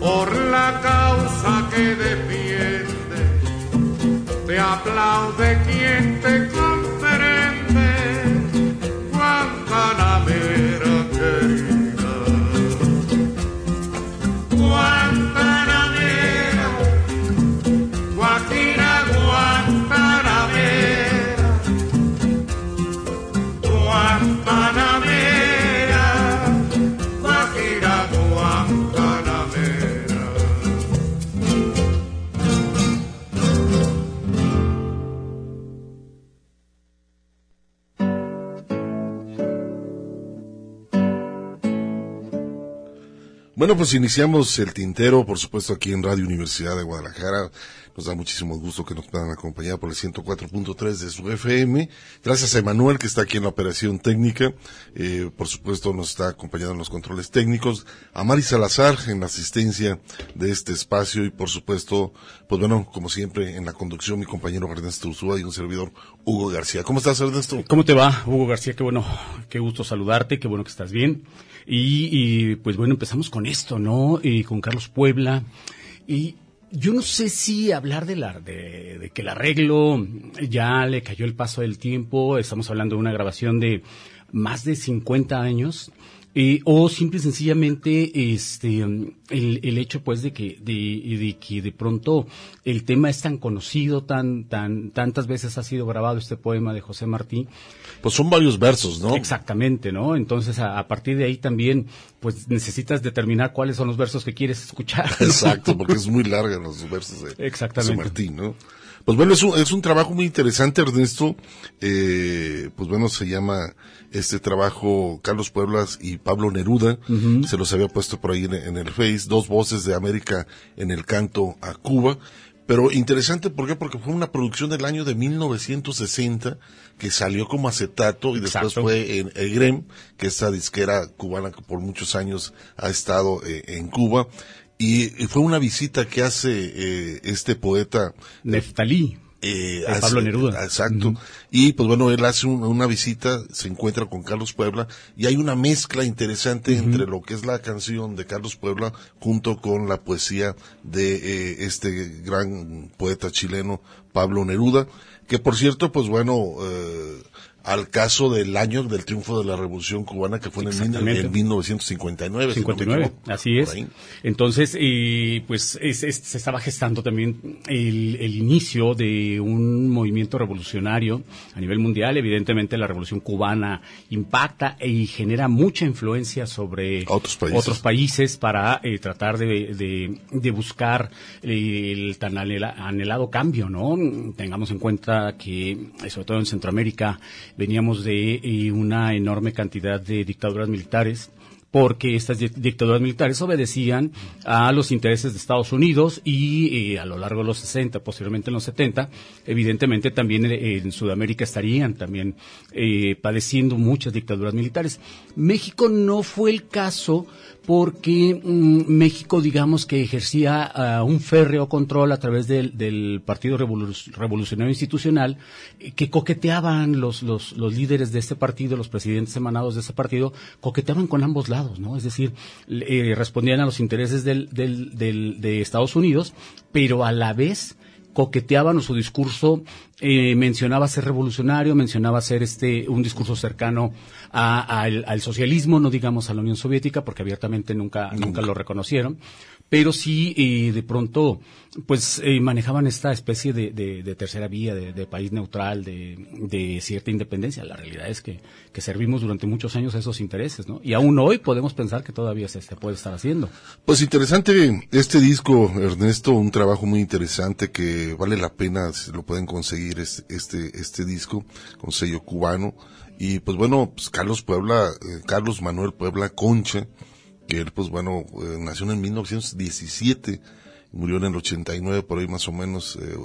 por la causa que defiende. Te aplaude quien te Bueno, pues iniciamos el tintero, por supuesto, aquí en Radio Universidad de Guadalajara. Nos da muchísimo gusto que nos puedan acompañar por el 104.3 de su FM. Gracias a Emanuel, que está aquí en la operación técnica. Eh, por supuesto, nos está acompañando en los controles técnicos. A Mari Salazar en la asistencia de este espacio. Y por supuesto, pues bueno, como siempre, en la conducción, mi compañero Ernesto Ursúa y un servidor Hugo García. ¿Cómo estás, Ernesto? ¿Cómo te va, Hugo García? Qué bueno, qué gusto saludarte, qué bueno que estás bien. Y, y, pues bueno, empezamos con esto, ¿no? Y con Carlos Puebla. Y yo no sé si hablar de, la, de, de que el arreglo ya le cayó el paso del tiempo. Estamos hablando de una grabación de más de 50 años. Eh, o simple y sencillamente este el, el hecho pues de que de, de, que de pronto el tema es tan conocido tan tan tantas veces ha sido grabado este poema de José Martí. Pues son varios versos no exactamente no entonces a, a partir de ahí también pues necesitas determinar cuáles son los versos que quieres escuchar ¿no? exacto porque es muy larga los versos de exactamente. José Martí no Pues bueno, es un, es un trabajo muy interesante, Ernesto. Eh, pues bueno, se llama este trabajo Carlos Pueblas y Pablo Neruda. Se los había puesto por ahí en, en, el Face. Dos voces de América en el canto a Cuba. Pero interesante, ¿por qué? Porque fue una producción del año de 1960 que salió como acetato y después fue en EGREM, que es esa disquera cubana que por muchos años ha estado eh, en Cuba. Y, fue una visita que hace eh, este poeta. Neftalí. Eh, Pablo Neruda. Exacto. Y pues bueno, él hace una visita, se encuentra con Carlos Puebla y hay una mezcla interesante entre lo que es la canción de Carlos Puebla junto con la poesía de eh, este gran poeta chileno Pablo Neruda, que por cierto, pues bueno, eh, al caso del año del triunfo de la Revolución Cubana, que fue en, el, 1959. 59, así es. Entonces, y pues se estaba gestando también el, inicio de un movimiento revolucionario a nivel mundial. Evidentemente, la Revolución Cubana impacta y genera mucha influencia sobre otros países, para eh, tratar de, de, buscar el tan anhelado cambio, ¿no? Tengamos en cuenta que, sobre todo en Centroamérica, veníamos de eh, una enorme cantidad de dictaduras militares porque estas dictaduras militares obedecían a los intereses de Estados Unidos y eh, a lo largo de los 60, posteriormente en los 70, evidentemente también eh, en Sudamérica estarían también padeciendo muchas dictaduras militares. México no fue el caso porque mm, México, digamos que ejercía ah, un férreo control a través del, Partido Revolucionario Institucional, eh, que coqueteaban los, los, los, líderes de este partido, los presidentes emanados de ese partido, coqueteaban con ambos lados, ¿no? Es decir, eh, respondían a los intereses del, del, del, de Estados Unidos, pero a la vez coqueteaban o su discurso eh, mencionaba ser revolucionario, mencionaba ser este un discurso cercano al socialismo, no digamos a la Unión Soviética, porque abiertamente nunca, nunca. lo reconocieron pero sí eh, de pronto pues eh, manejaban esta especie de, de, tercera vía, de, país neutral, de, cierta independencia. La realidad es que, que, servimos durante muchos años esos intereses, ¿no? Y aún hoy podemos pensar que todavía se, se, puede estar haciendo. Pues interesante este disco, Ernesto, un trabajo muy interesante que vale la pena, si lo pueden conseguir, este, este, este disco con sello cubano. Y pues bueno, pues Carlos Puebla, eh, Carlos Manuel Puebla Concha, que él, pues bueno, eh, nació en 1917, murió en el 89, por ahí más o menos, eh,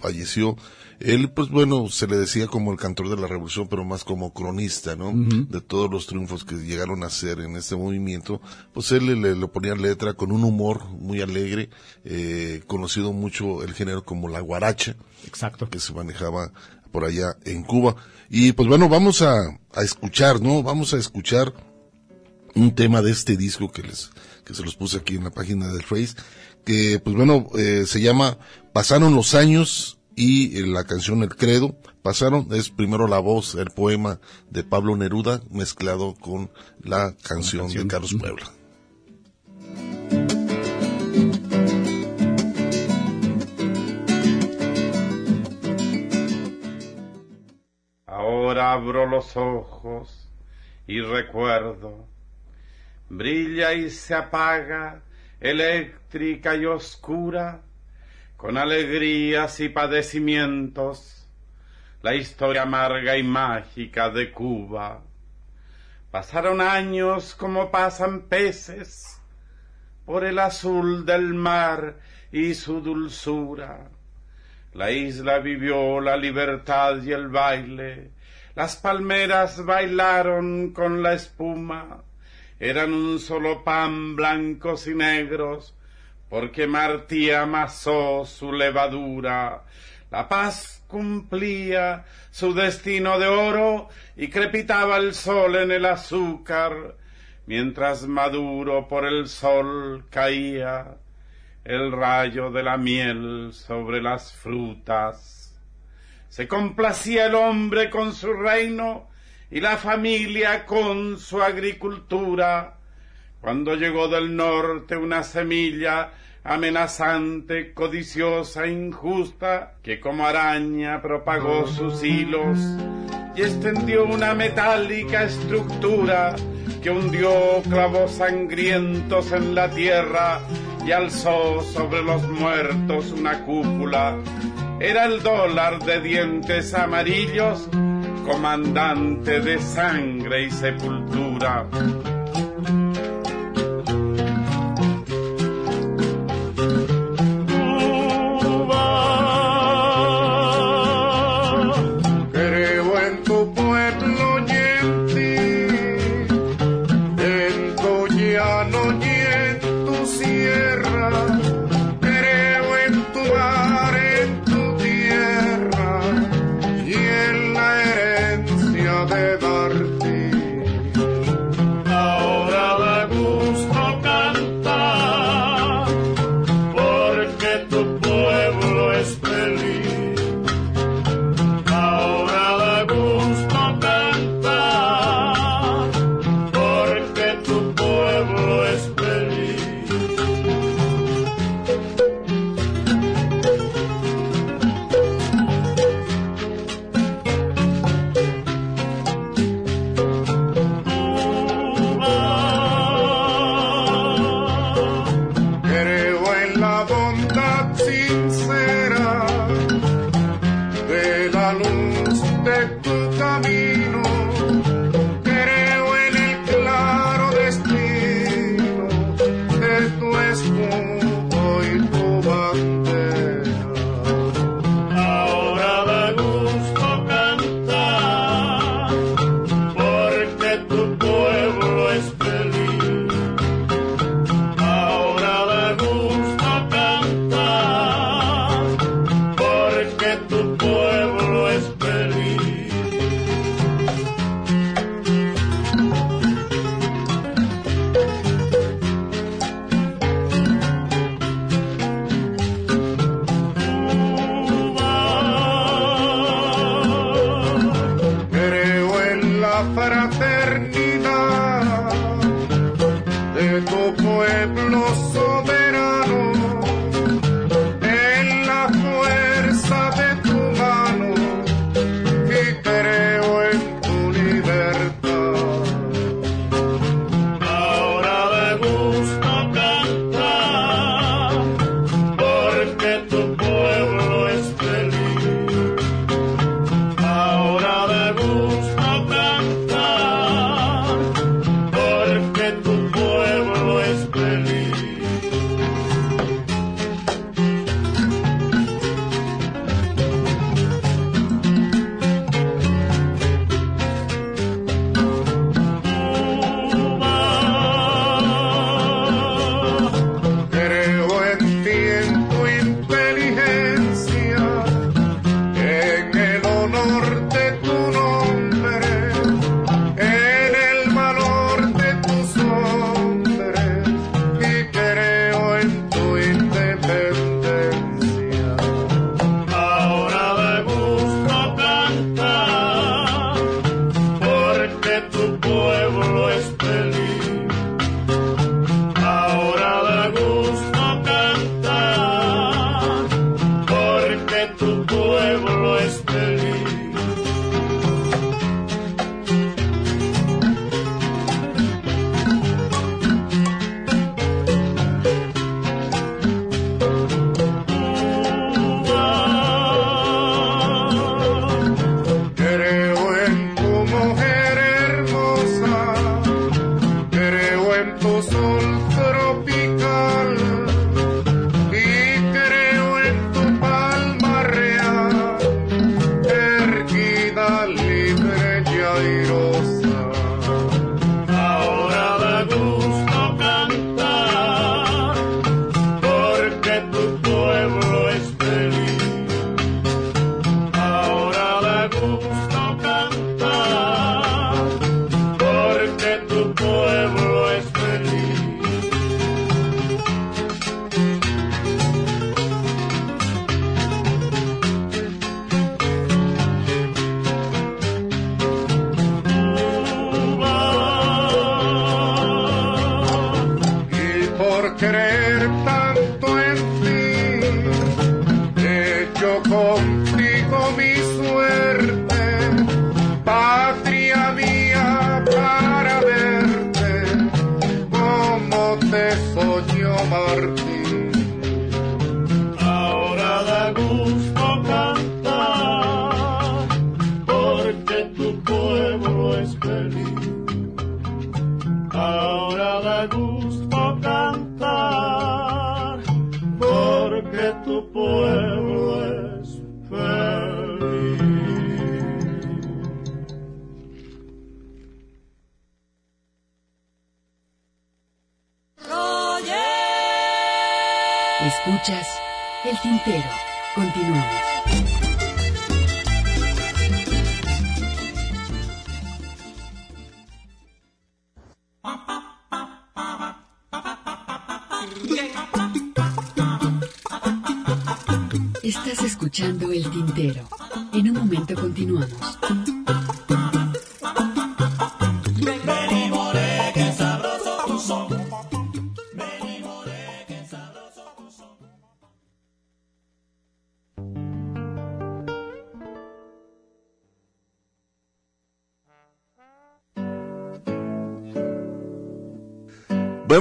falleció. Él, pues bueno, se le decía como el cantor de la revolución, pero más como cronista, ¿no? De todos los triunfos que llegaron a hacer en este movimiento, pues él le, le, ponía letra con un humor muy alegre, eh, conocido mucho el género como la guaracha. Exacto. Que se manejaba por allá en Cuba. Y pues bueno, vamos a, a escuchar, ¿no? Vamos a escuchar un tema de este disco que les que se los puse aquí en la página del Face que pues bueno eh, se llama pasaron los años y eh, la canción El Credo. Pasaron es primero la voz el poema de Pablo Neruda mezclado con la canción, de Carlos Puebla. Ahora abro los ojos y recuerdo brilla y se apaga, eléctrica y oscura, con alegrías y padecimientos, la historia amarga y mágica de Cuba. Pasaron años como pasan peces por el azul del mar y su dulzura. La isla vivió la libertad y el baile, las palmeras bailaron con la espuma, eran un solo pan blancos y negros, porque Martí amasó su levadura. La paz cumplía su destino de oro y crepitaba el sol en el azúcar, mientras maduro por el sol caía el rayo de la miel sobre las frutas. Se complacía el hombre con su reino y la familia con su agricultura. Cuando llegó del norte una semilla amenazante, codiciosa, injusta, que como araña propagó sus hilos y extendió una metálica estructura que hundió clavos sangrientos en la tierra y alzó sobre los muertos una cúpula era el dólar de dientes amarillos, comandante de sangre y sepultura.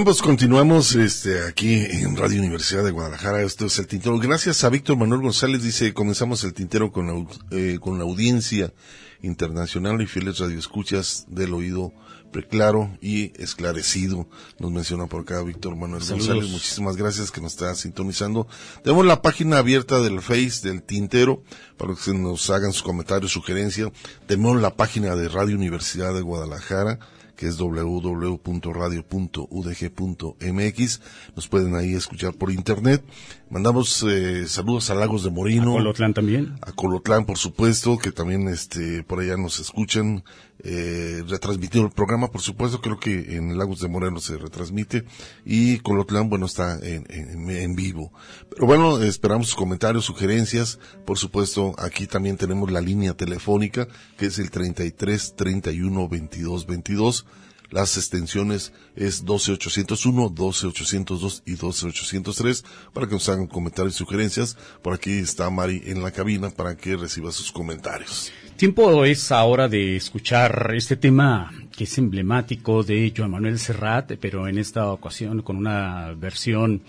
Pues continuamos este, aquí en Radio Universidad de Guadalajara. Esto es el tintero. Gracias a Víctor Manuel González. Dice, comenzamos el tintero con la, eh, con la audiencia internacional y fieles radioescuchas del oído preclaro y esclarecido. Nos menciona por acá Víctor Manuel Saludos. González. Muchísimas gracias que nos está sintonizando. Tenemos la página abierta del Face del Tintero para que nos hagan sus comentarios, sugerencias. Tenemos la página de Radio Universidad de Guadalajara que es www.radio.udg.mx. Nos pueden ahí escuchar por internet. Mandamos eh, saludos a Lagos de Moreno. Colotlán también. A Colotlán, por supuesto, que también este por allá nos escuchan. Eh, retransmitido el programa, por supuesto, creo que en Lagos de Moreno se retransmite. Y Colotlán, bueno, está en, en, en vivo. Pero bueno, esperamos sus comentarios, sugerencias. Por supuesto, aquí también tenemos la línea telefónica, que es el 33 31 22 22. Las extensiones es 12801, 12802 y 12803 para que nos hagan comentarios y sugerencias. Por aquí está Mari en la cabina para que reciba sus comentarios. Tiempo es ahora de escuchar este tema que es emblemático de Joan Manuel Serrat, pero en esta ocasión con una versión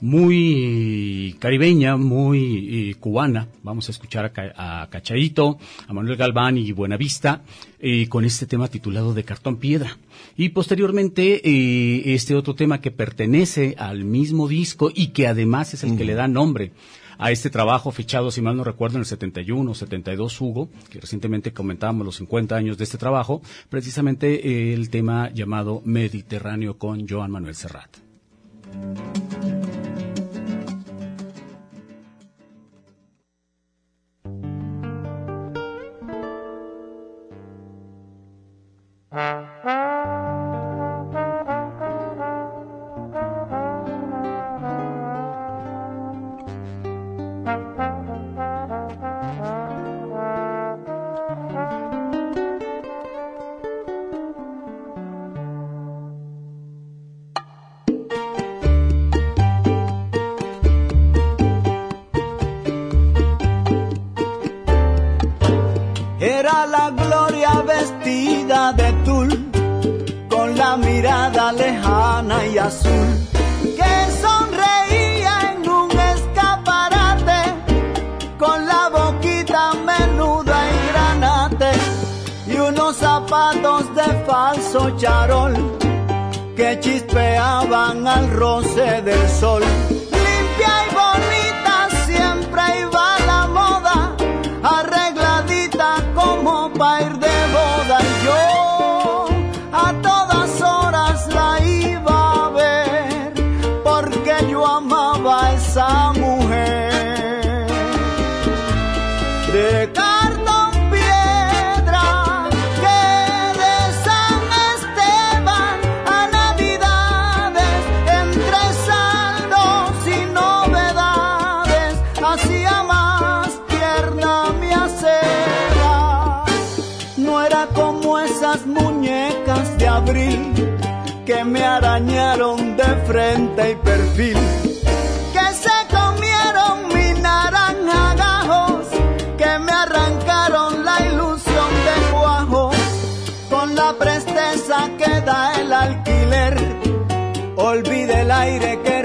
muy caribeña, muy eh, cubana. Vamos a escuchar a, a Cachaito, a Manuel Galván y Buenavista eh, con este tema titulado de Cartón Piedra. Y posteriormente eh, este otro tema que pertenece al mismo disco y que además es el que le da nombre a este trabajo fichado, si mal no recuerdo, en el 71 o 72, Hugo, que recientemente comentábamos los 50 años de este trabajo, precisamente eh, el tema llamado Mediterráneo con Joan Manuel Serrat. La mirada lejana y azul, que sonreía en un escaparate, con la boquita menuda y granate, y unos zapatos de falso charol, que chispeaban al roce del sol. Limpia y bonita siempre iba la moda, arregladita como pa' ir arañaron de frente y perfil. Que se comieron mi naranja gajos, que me arrancaron la ilusión de cuajo, con la presteza que da el alquiler, olvide el aire que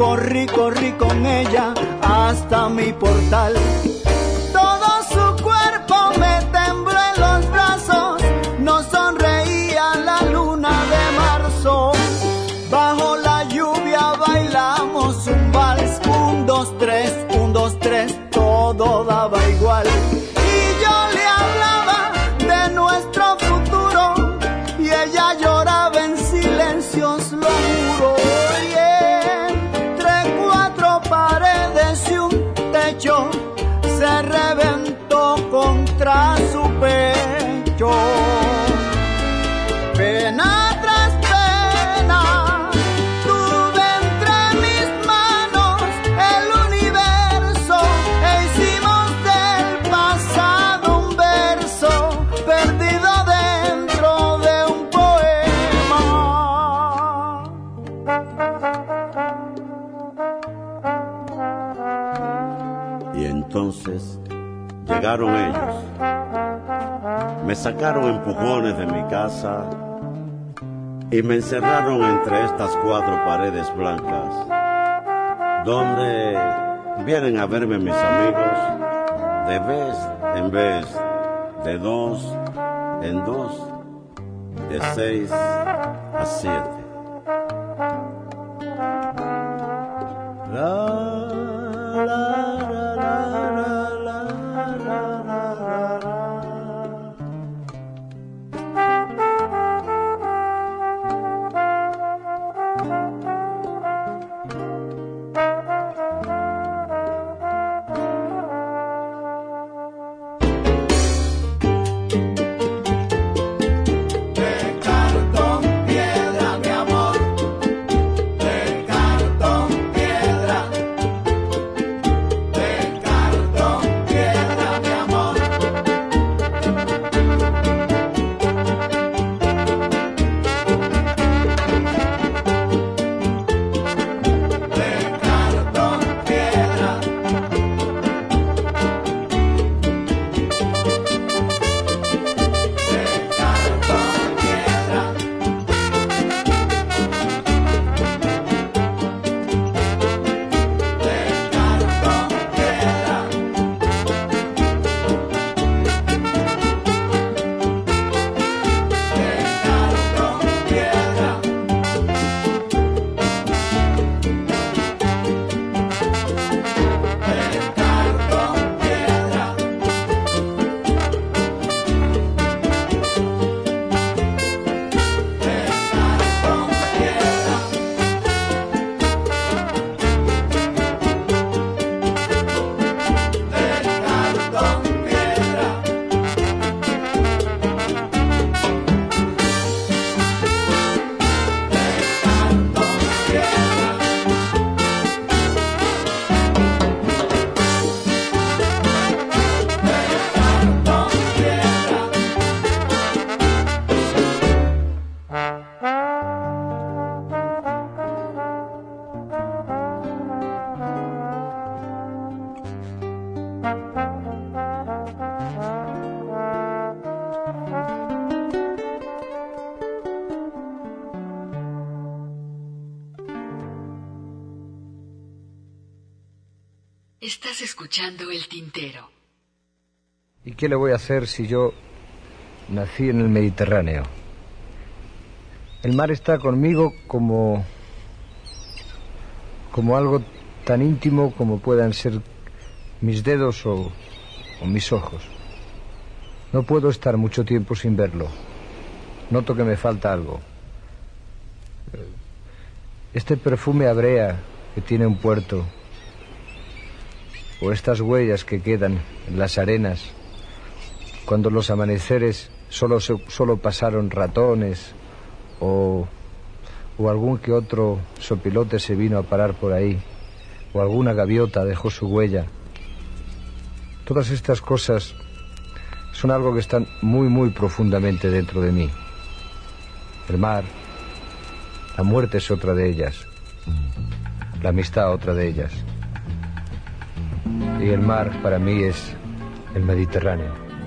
corrí, corrí con ella hasta mi portal. Sacaron empujones de mi casa y me encerraron entre estas cuatro paredes blancas, donde vienen a verme mis amigos de vez en vez, de dos en dos, de seis a siete. Qué le voy a hacer si yo nací en el Mediterráneo? El mar está conmigo como como algo tan íntimo como puedan ser mis dedos o, o mis ojos. No puedo estar mucho tiempo sin verlo. Noto que me falta algo. Este perfume a brea que tiene un puerto, o estas huellas que quedan en las arenas, cuando los amaneceres solo, solo pasaron ratones o, o algún que otro sopilote se vino a parar por ahí, o alguna gaviota dejó su huella. Todas estas cosas son algo que están muy, muy profundamente dentro de mí. El mar, la muerte es otra de ellas, la amistad otra de ellas. Y el mar para mí es el Mediterráneo.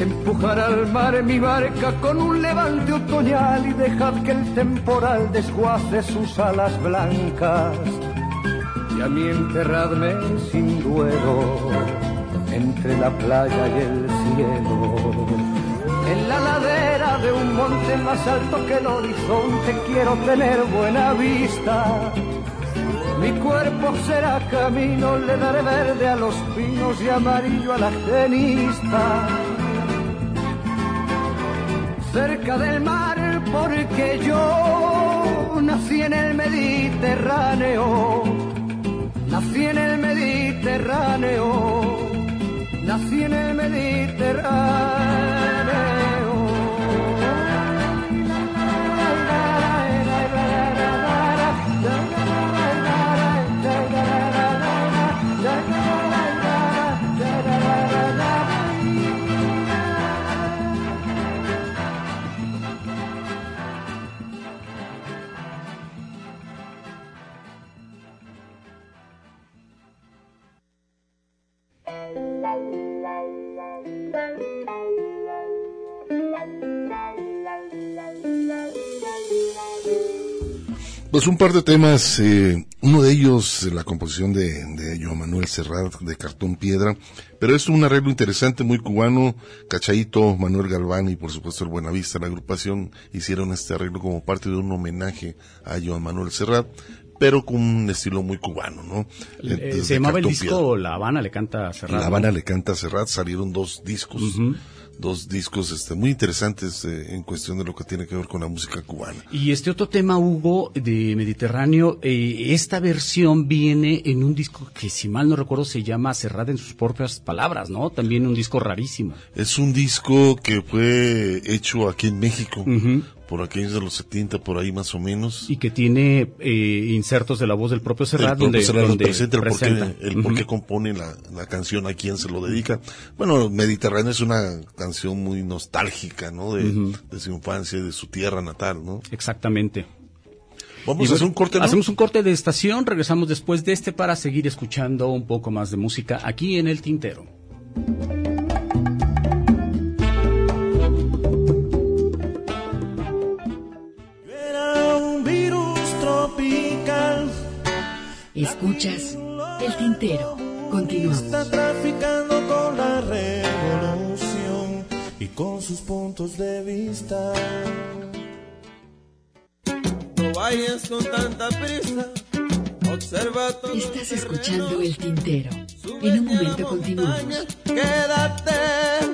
empujar al mar mi barca con un levante otoñal y dejad que el temporal desguace sus alas blancas. Y a mí enterradme sin duelo entre la playa y el cielo en la ladera de un monte más alto que el horizonte quiero tener buena vista. Mi cuerpo será camino, le daré verde a los pinos y amarillo a la genista. Cerca del mar porque yo nací en el Mediterráneo, nací en el Mediterráneo, nací en el Mediterráneo. Pues un par de temas, eh, uno de ellos la composición de, de Joan Manuel Serrat de Cartón Piedra, pero es un arreglo interesante, muy cubano, Cachaito, Manuel Galván y por supuesto el Buenavista, la agrupación hicieron este arreglo como parte de un homenaje a Joan Manuel Serrat, pero con un estilo muy cubano, ¿no? Eh, se llamaba el disco La Habana le canta a Serrat. La Habana le canta a Serrat, salieron dos discos dos discos este, muy interesantes eh, en cuestión de lo que tiene que ver con la música cubana. Y este otro tema, Hugo, de Mediterráneo, eh, esta versión viene en un disco que, si mal no recuerdo, se llama Cerrada en sus propias palabras, ¿no? También un disco rarísimo. Es un disco que fue hecho aquí en México por aquellos de los 70, por ahí más o menos. Y que tiene eh, insertos de la voz del propio Serrat, donde, presenta el, Por qué, compone la, la, canción, a quién se lo dedica. Bueno, Mediterráneo es una canción muy nostálgica, ¿no? De, de su infancia, de su tierra natal, ¿no? Exactamente. Vamos a hacer un corte. ¿no? Hacemos un corte de estación, regresamos después de este para seguir escuchando un poco más de música aquí en el Tintero. Escuchas el tintero. Continuamos. Está traficando con la revolución y con sus puntos de vista. No vayas con tanta prisa. Observa todo Estás escuchando el tintero. En un momento continuamos. Quédate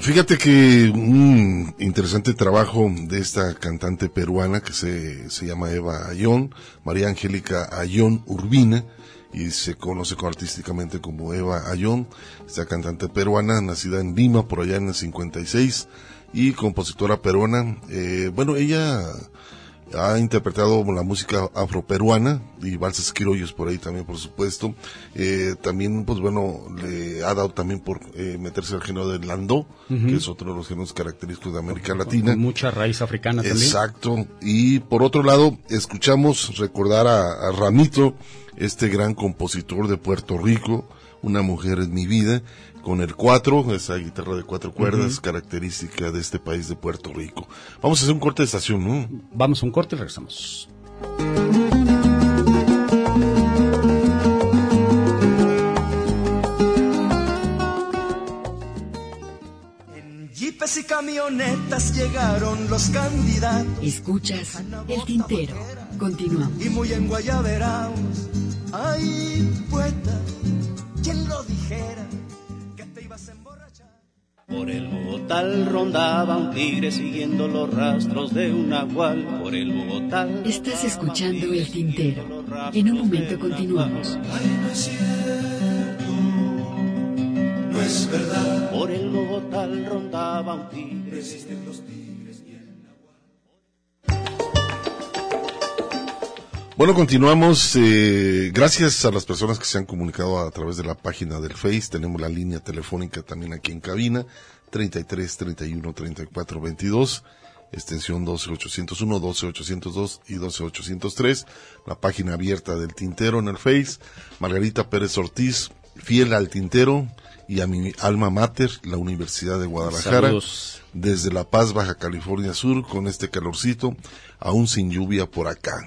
Fíjate que un interesante trabajo de esta cantante peruana que se, se llama Eva Ayón, María Angélica Ayón Urbina, y se conoce artísticamente como Eva Ayón, esta cantante peruana, nacida en Lima por allá en el 56, y compositora peruana. Eh, bueno, ella ha interpretado la música afroperuana y valses criollos por ahí también, por supuesto. Eh, también, pues bueno, le ha dado también por eh, meterse al género del landó, que es otro de los géneros característicos de América Latina. mucha raíz africana también. Exacto. Y por otro lado, escuchamos recordar a Ramito, este gran compositor de Puerto Rico, una mujer en mi vida, con el 4, esa guitarra de cuatro cuerdas, característica de este país de Puerto Rico. Vamos a hacer un corte de estación, ¿no? Vamos a un corte y regresamos. En Jeepes y camionetas llegaron los candidatos. Escuchas el tintero. Continuamos. Y muy en Guayaberaos, ay, poeta, ¿quién lo dijera? Por el Bogotá rondaba un tigre siguiendo los rastros de un nahual. Por el Bogotá. Estás escuchando el tintero. En un momento continuamos. Ay, no es cierto, no es verdad. Por el Bogotá rondaba un tigre. Resisten los tigres Bueno, continuamos. Eh, gracias a las personas que se han comunicado a través de la página del Face. Tenemos la línea telefónica también aquí en cabina, 33 31 34 22, extensión 12801, 12802 y 12803. La página abierta del Tintero en el Face. Margarita Pérez Ortiz, fiel al Tintero y a mi alma mater, la Universidad de Guadalajara. Saludos. Desde La Paz, Baja California Sur, con este calorcito, aún sin lluvia por acá.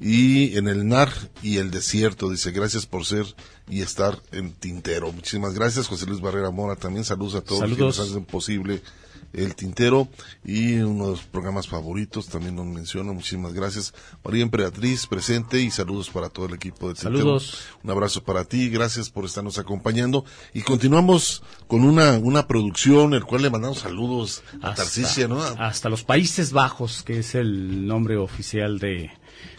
Y en el NAR y el desierto, dice, gracias por ser y estar en Tintero. Muchísimas gracias, José Luis Barrera Mora. También saludos a todos los que nos hacen posible el Tintero y uno de los programas favoritos también nos menciona. Muchísimas gracias. María Emperatriz presente y saludos para todo el equipo de Tintero. Saludos. Un abrazo para ti, gracias por estarnos acompañando. Y continuamos con una, una producción, el cual le mandamos saludos a Tarsicia, ¿no? hasta los Países Bajos, que es el nombre oficial de,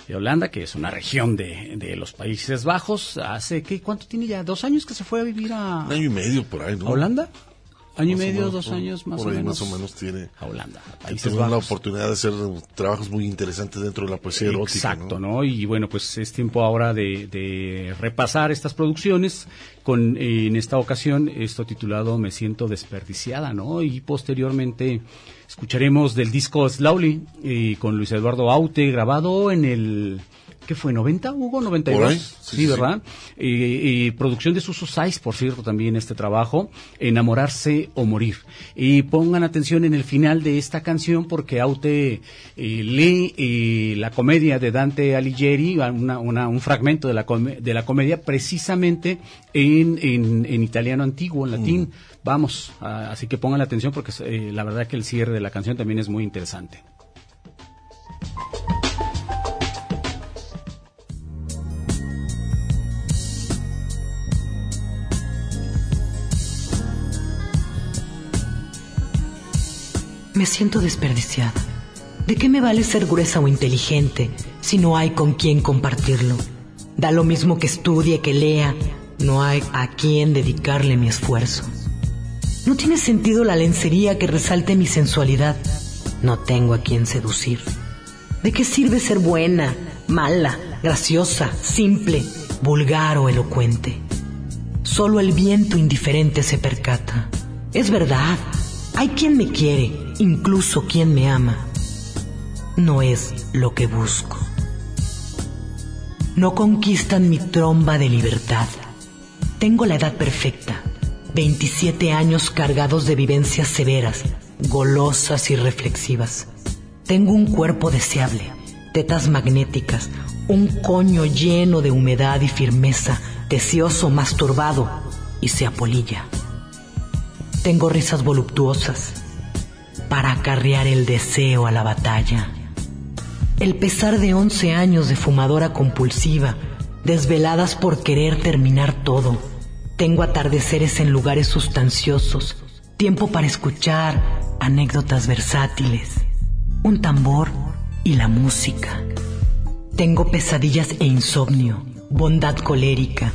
de Holanda, que es una región de, de los Países Bajos. Hace, ¿qué, ¿cuánto tiene ya? ¿Dos años que se fue a vivir a, Un año y medio por ahí, ¿no? a Holanda? ¿Año y medio, menos, dos por- años más por o ahí menos? más o menos tiene. A Holanda, a Que Países tuvimos la oportunidad de hacer trabajos muy interesantes dentro de la poesía erótica. Exacto, ¿no? Y bueno, pues es tiempo ahora de, de repasar estas producciones con eh, en esta ocasión esto titulado Me siento desperdiciada, ¿no? Y posteriormente escucharemos del disco Slowly eh, con Luis Eduardo Aute grabado en el ¿Qué fue? ¿90, Hugo? ¿92? Por ahí, Sí, sí, sí, ¿verdad? Eh, producción de Suso Saiz, por cierto, también este trabajo, Enamorarse o Morir. Y pongan atención en el final de esta canción porque Aute eh, lee eh, la comedia de Dante Alighieri, una- una- un fragmento de la, come- de la comedia precisamente en, en- en italiano antiguo, en latín. Vamos, ah, así que pongan atención porque eh, la verdad que el cierre de la canción también es muy interesante. Me siento desperdiciada. ¿De qué me vale ser gruesa o inteligente si no hay con quién compartirlo? Da lo mismo que estudie, que lea, no hay a quién dedicarle mi esfuerzo. No tiene sentido la lencería que resalte mi sensualidad. No tengo a quien seducir. ¿De qué sirve ser buena, mala, graciosa, simple, vulgar o elocuente? Solo el viento indiferente se percata. Es verdad, hay quien me quiere, incluso quien me ama. No es lo que busco. No conquistan mi tromba de libertad. Tengo la edad perfecta, 27 años cargados de vivencias severas, golosas y reflexivas. Tengo un cuerpo deseable, tetas magnéticas, un coño lleno de humedad y firmeza, deseoso, masturbado y se apolilla. Tengo risas voluptuosas para acarrear el deseo a la batalla. El pesar de 11 años de fumadora compulsiva, desveladas por querer terminar todo. Tengo atardeceres en lugares sustanciosos, tiempo para escuchar anécdotas versátiles, un tambor y la música. Tengo pesadillas e insomnio, bondad colérica,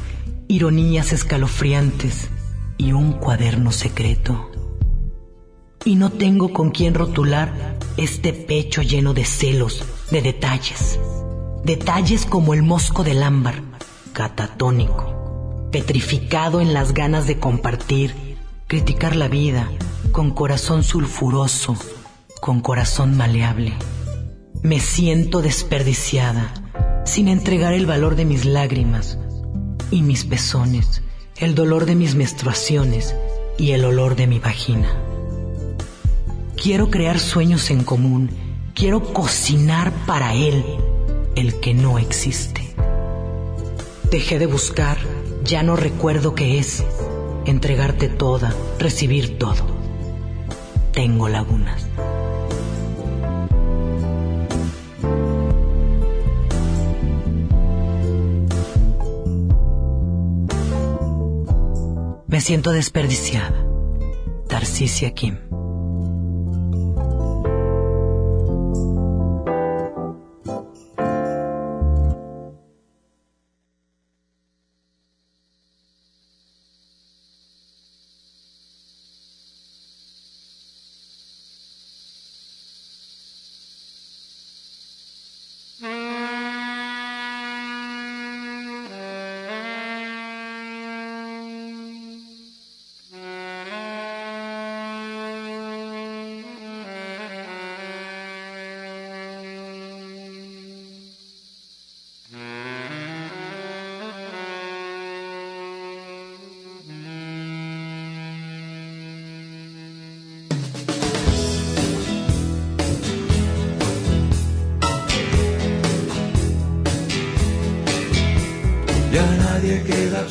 ironías escalofriantes y un cuaderno secreto. Y no tengo con quién rotular este pecho lleno de celos, de detalles. Detalles como el mosco del ámbar, catatónico, petrificado en las ganas de compartir, criticar la vida, con corazón sulfuroso, con corazón maleable. Me siento desperdiciada, sin entregar el valor de mis lágrimas y mis pezones, el dolor de mis menstruaciones y el olor de mi vagina. Quiero crear sueños en común, quiero cocinar para él, el que no existe. Dejé de buscar, ya no recuerdo qué es, entregarte toda, recibir todo. Tengo lagunas. Me siento desperdiciada. Tarcisia Kim.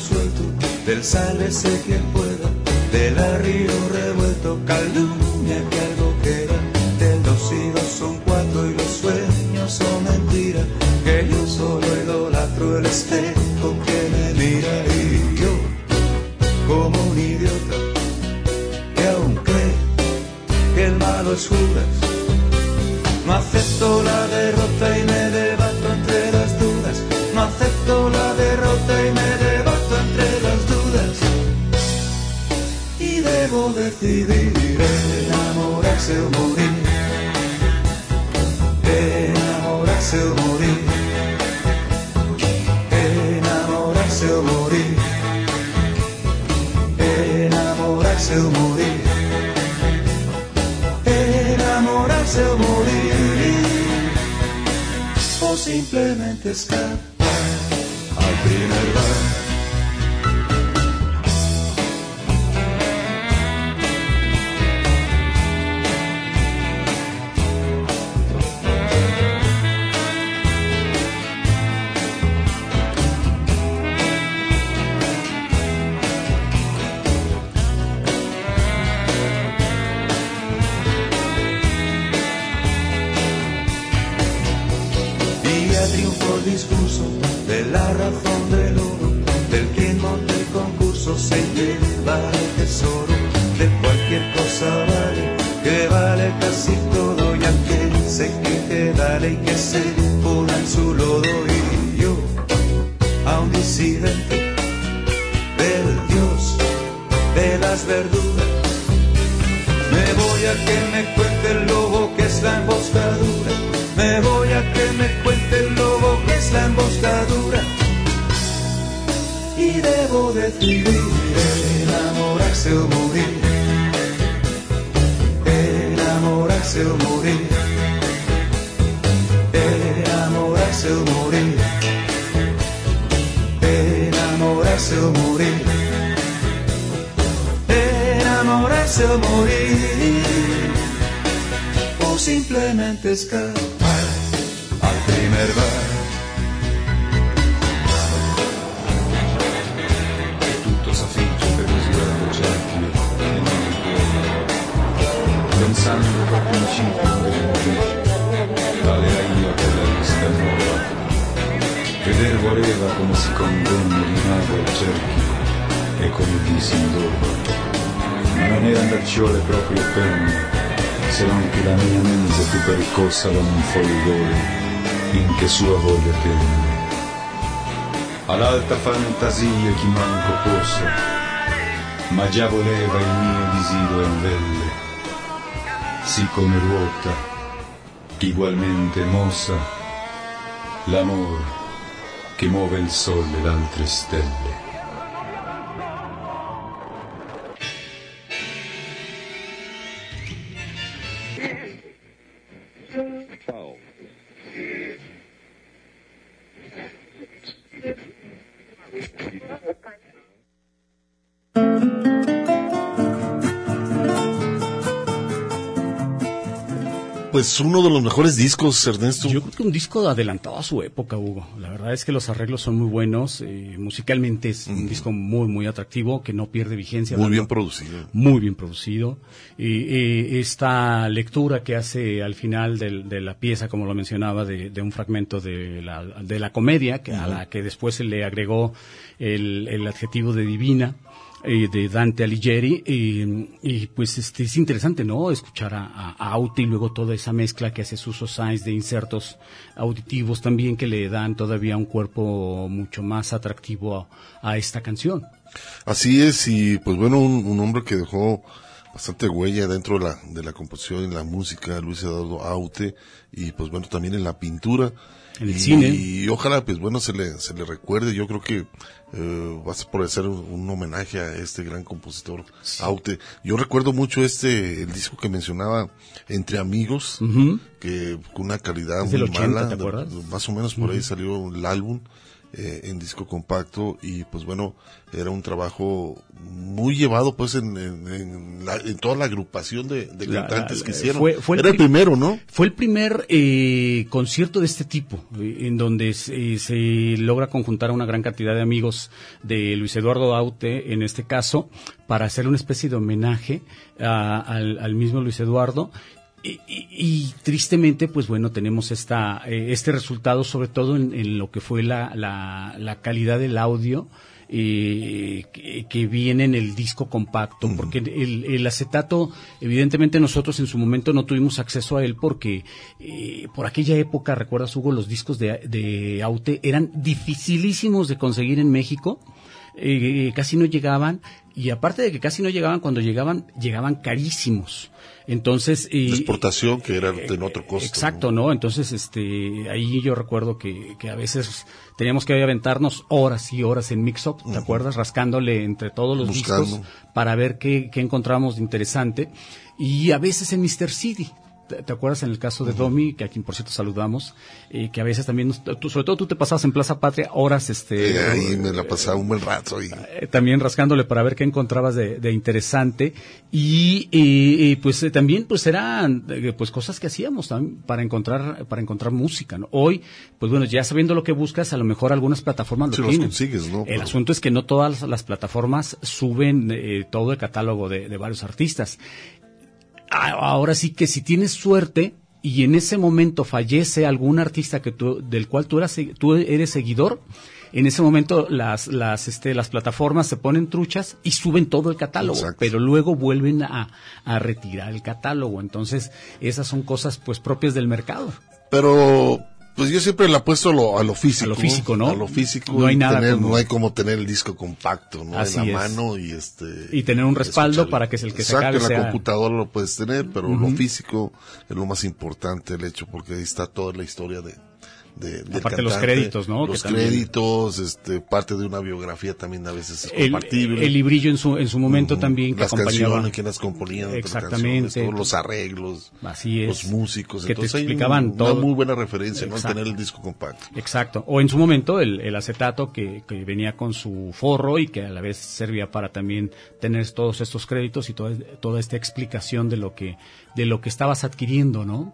Absuelto del sálvese quien pueda, del río tutto s'afficcia per risvegliare cerchi e non ricordo pensando che principio invece tale a io quella vista nuova. Veder voleva come si convenne di nuovo al cerchio e come disi in dopo. Ma non era andacciole proprio per me se non che la mia mente fu percossa da un folgore in che sua voglia tenne all'alta fantasia chi manco possa, ma già voleva il mio desiderio in velle, sì come ruota, ugualmente mossa, l'amor che muove il sole e l'altre stelle. Pues uno de los mejores discos, Ernesto. Yo creo que un disco adelantado a su época, Hugo. La verdad es que los arreglos son muy buenos. eh, musicalmente es un disco muy, muy atractivo, que no pierde vigencia. Muy bien producido. Muy bien producido. Y, eh, esta lectura que hace al final del- de, la pieza, como lo mencionaba, de, de un fragmento de la, de la comedia, que, a la que después se le agregó el, el adjetivo de divina, eh, de Dante Alighieri, y, y, pues este, es interesante, ¿no? Escuchar a, a, a Auti y luego toda esa mezcla que hace Suso Sainz de insertos auditivos también que le dan todavía un cuerpo mucho más atractivo a, a esta canción. Así es, y pues bueno, un, un hombre que dejó bastante huella dentro de la, de la composición y la música, Luis Eduardo Aute, y pues bueno, también en la pintura. El y, cine. Y ojalá, pues bueno, se le, se le recuerde. Yo creo que eh, va a poder ser un, un homenaje a este gran compositor Aute. Yo recuerdo mucho este, el disco que mencionaba, Entre Amigos, Ujú. que con una calidad muy del 80, mala. ¿te acuerdas? Más o menos por ahí salió el álbum. Eh, en disco compacto y pues bueno, era un trabajo muy llevado pues en, en, en la- en toda la agrupación de, de La- cantantes la- que hicieron. fue- fue el era el pri- primero, ¿no? Fue el primer eh, concierto de este tipo, eh, en donde se, se logra conjuntar a una gran cantidad de amigos de Luis Eduardo Aute, en este caso, para hacer una especie de homenaje a- al, al mismo Luis Eduardo. Y, y- y tristemente, pues bueno, tenemos esta, eh, este resultado, sobre todo en, en lo que fue la, la, la calidad del audio. eh, que, que viene en el disco compacto, porque el, el acetato, evidentemente nosotros en su momento no tuvimos acceso a él porque eh, por aquella época, recuerdas Hugo, los discos de, de Aute eran dificilísimos de conseguir en México, eh, casi no llegaban y aparte de que casi no llegaban, cuando llegaban, llegaban carísimos. Entonces, La exportación que era en otro costo. Exacto, ¿no? Entonces, este, ahí yo recuerdo que, que a veces teníamos que aventarnos horas y horas en Mix-Up, ¿te acuerdas? Rascándole entre todos los Buscando. discos para ver qué, qué encontramos de interesante. Y a veces en Mr. City. ¿Te, te acuerdas en el caso de Domi, que a quien por cierto saludamos, eh, que a veces también, tú- sobre todo tú te pasabas en Plaza Patria horas, este, Eh, ahí me la pasaba un buen rato y eh, también rascándole para ver qué encontrabas de, de interesante y, y- y, pues eh, también pues eran eh, pues cosas que hacíamos también para encontrar para encontrar música ¿no? hoy pues bueno ya sabiendo lo que buscas a lo mejor algunas plataformas lo Sí, tienen consigues, ¿no? el Pero- asunto es que no todas las plataformas suben eh, todo el catálogo de, de varios artistas ahora sí que si tienes suerte y en ese momento fallece algún artista que tú, del cual tú eres seguidor, en ese momento las, las, este, las plataformas se ponen truchas y suben todo el catálogo, Exacto. pero luego vuelven a, a retirar el catálogo. Entonces, esas son cosas pues propias del mercado. Pero, pues yo siempre le apuesto a lo, a lo físico. A lo físico, ¿no? A lo físico. No hay nada tener- como- No hay como tener el disco compacto, ¿no? Así en la es. mano y este. Y tener un respaldo para que es el que se Exacto, acabe en la sea- computadora lo puedes tener, pero lo físico es lo más importante, el hecho, porque ahí está toda la historia de. De del Aparte los cantante, créditos, ¿no? Los Que también- créditos, este, parte de una biografía también a veces es El, compartible. el librillo en su, en su momento también que las acompañaba. canciones, quién las componía, las Exactamente. todos los arreglos, Así es. los músicos, Que te entonces hay explicaban un- todo. una muy buena referencia, ¿no? Al Exacto. tener el disco compacto. Exacto. O en su momento el, el acetato que, que venía con su forro y que a la vez servía para también tener todos estos créditos y toda, toda esta explicación de lo que de lo que estabas adquiriendo, ¿no?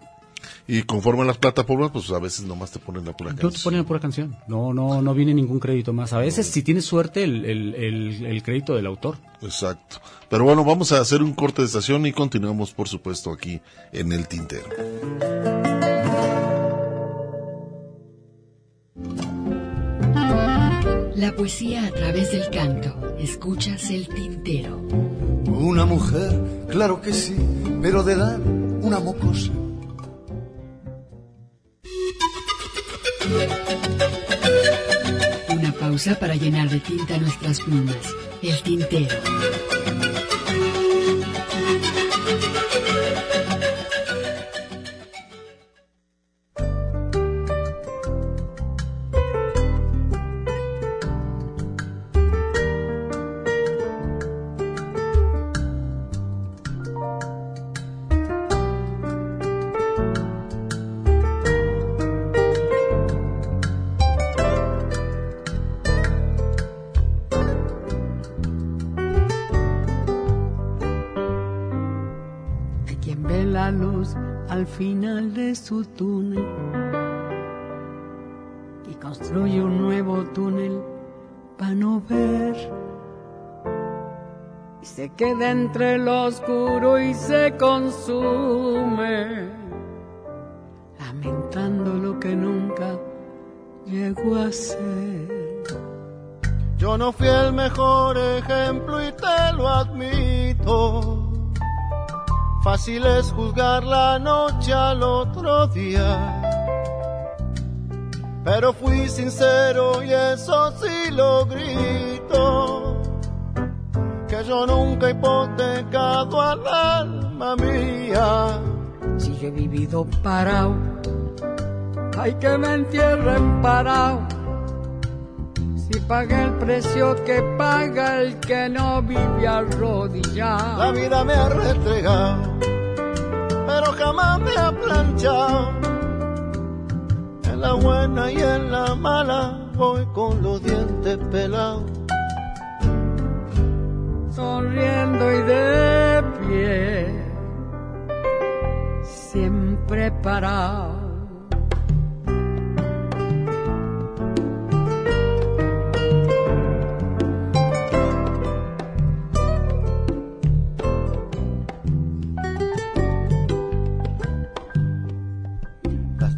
Y conforme a las plataformas, pues a veces nomás te ponen la pura No te canción. ponen la pura canción. No, no, no viene ningún crédito más. A veces, si tienes suerte, el, el, el, el crédito del autor. Exacto. Pero bueno, vamos a hacer un corte de estación y continuamos, por supuesto, aquí en el tintero. La poesía a través del canto. Escuchas el tintero. Una mujer, claro que sí, pero de edad una mocosa. Una pausa para llenar de tinta nuestras plumas. El tintero. Final de su túnel y construye un nuevo túnel para no ver y se queda entre lo oscuro y se consume lamentando lo que nunca llegó a ser Yo no fui el mejor ejemplo y te lo admito. Fácil es juzgar la noche al otro día. Pero fui sincero y eso sí lo grito. Que yo nunca he hipotecado al alma mía. Si yo he vivido parado, hay que me entierren parado. Si pagué el precio que paga el que no vive arrodillado. La vida me ha restregado, pero jamás me ha planchado. En la buena y en la mala voy con los dientes pelados. Sonriendo y de pie, siempre parado.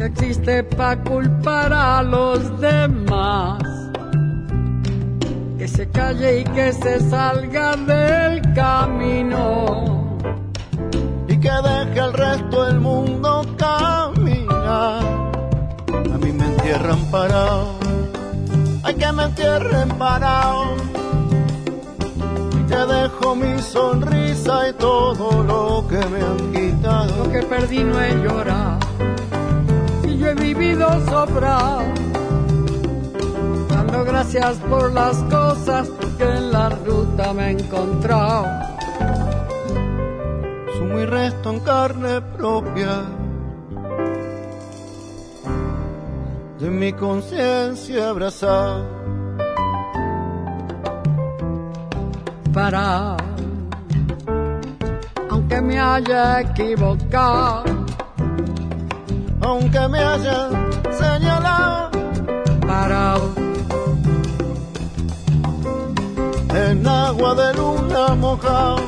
que existe para culpar a los demás. Que se calle y que se salga del camino. y que deje al resto del mundo caminar. A mí me entierran parado, hay que me entierren parado. Y que dejo mi sonrisa y todo lo que me han quitado. Lo que perdí no he llorado y yo he vivido sobrado. Dando gracias por las cosas que en la ruta me he encontrado. Sumo y resto en carne propia. De mi conciencia abrazado. Para, aunque me haya equivocado, aunque me hayan señalado, parado en agua de luna mojado,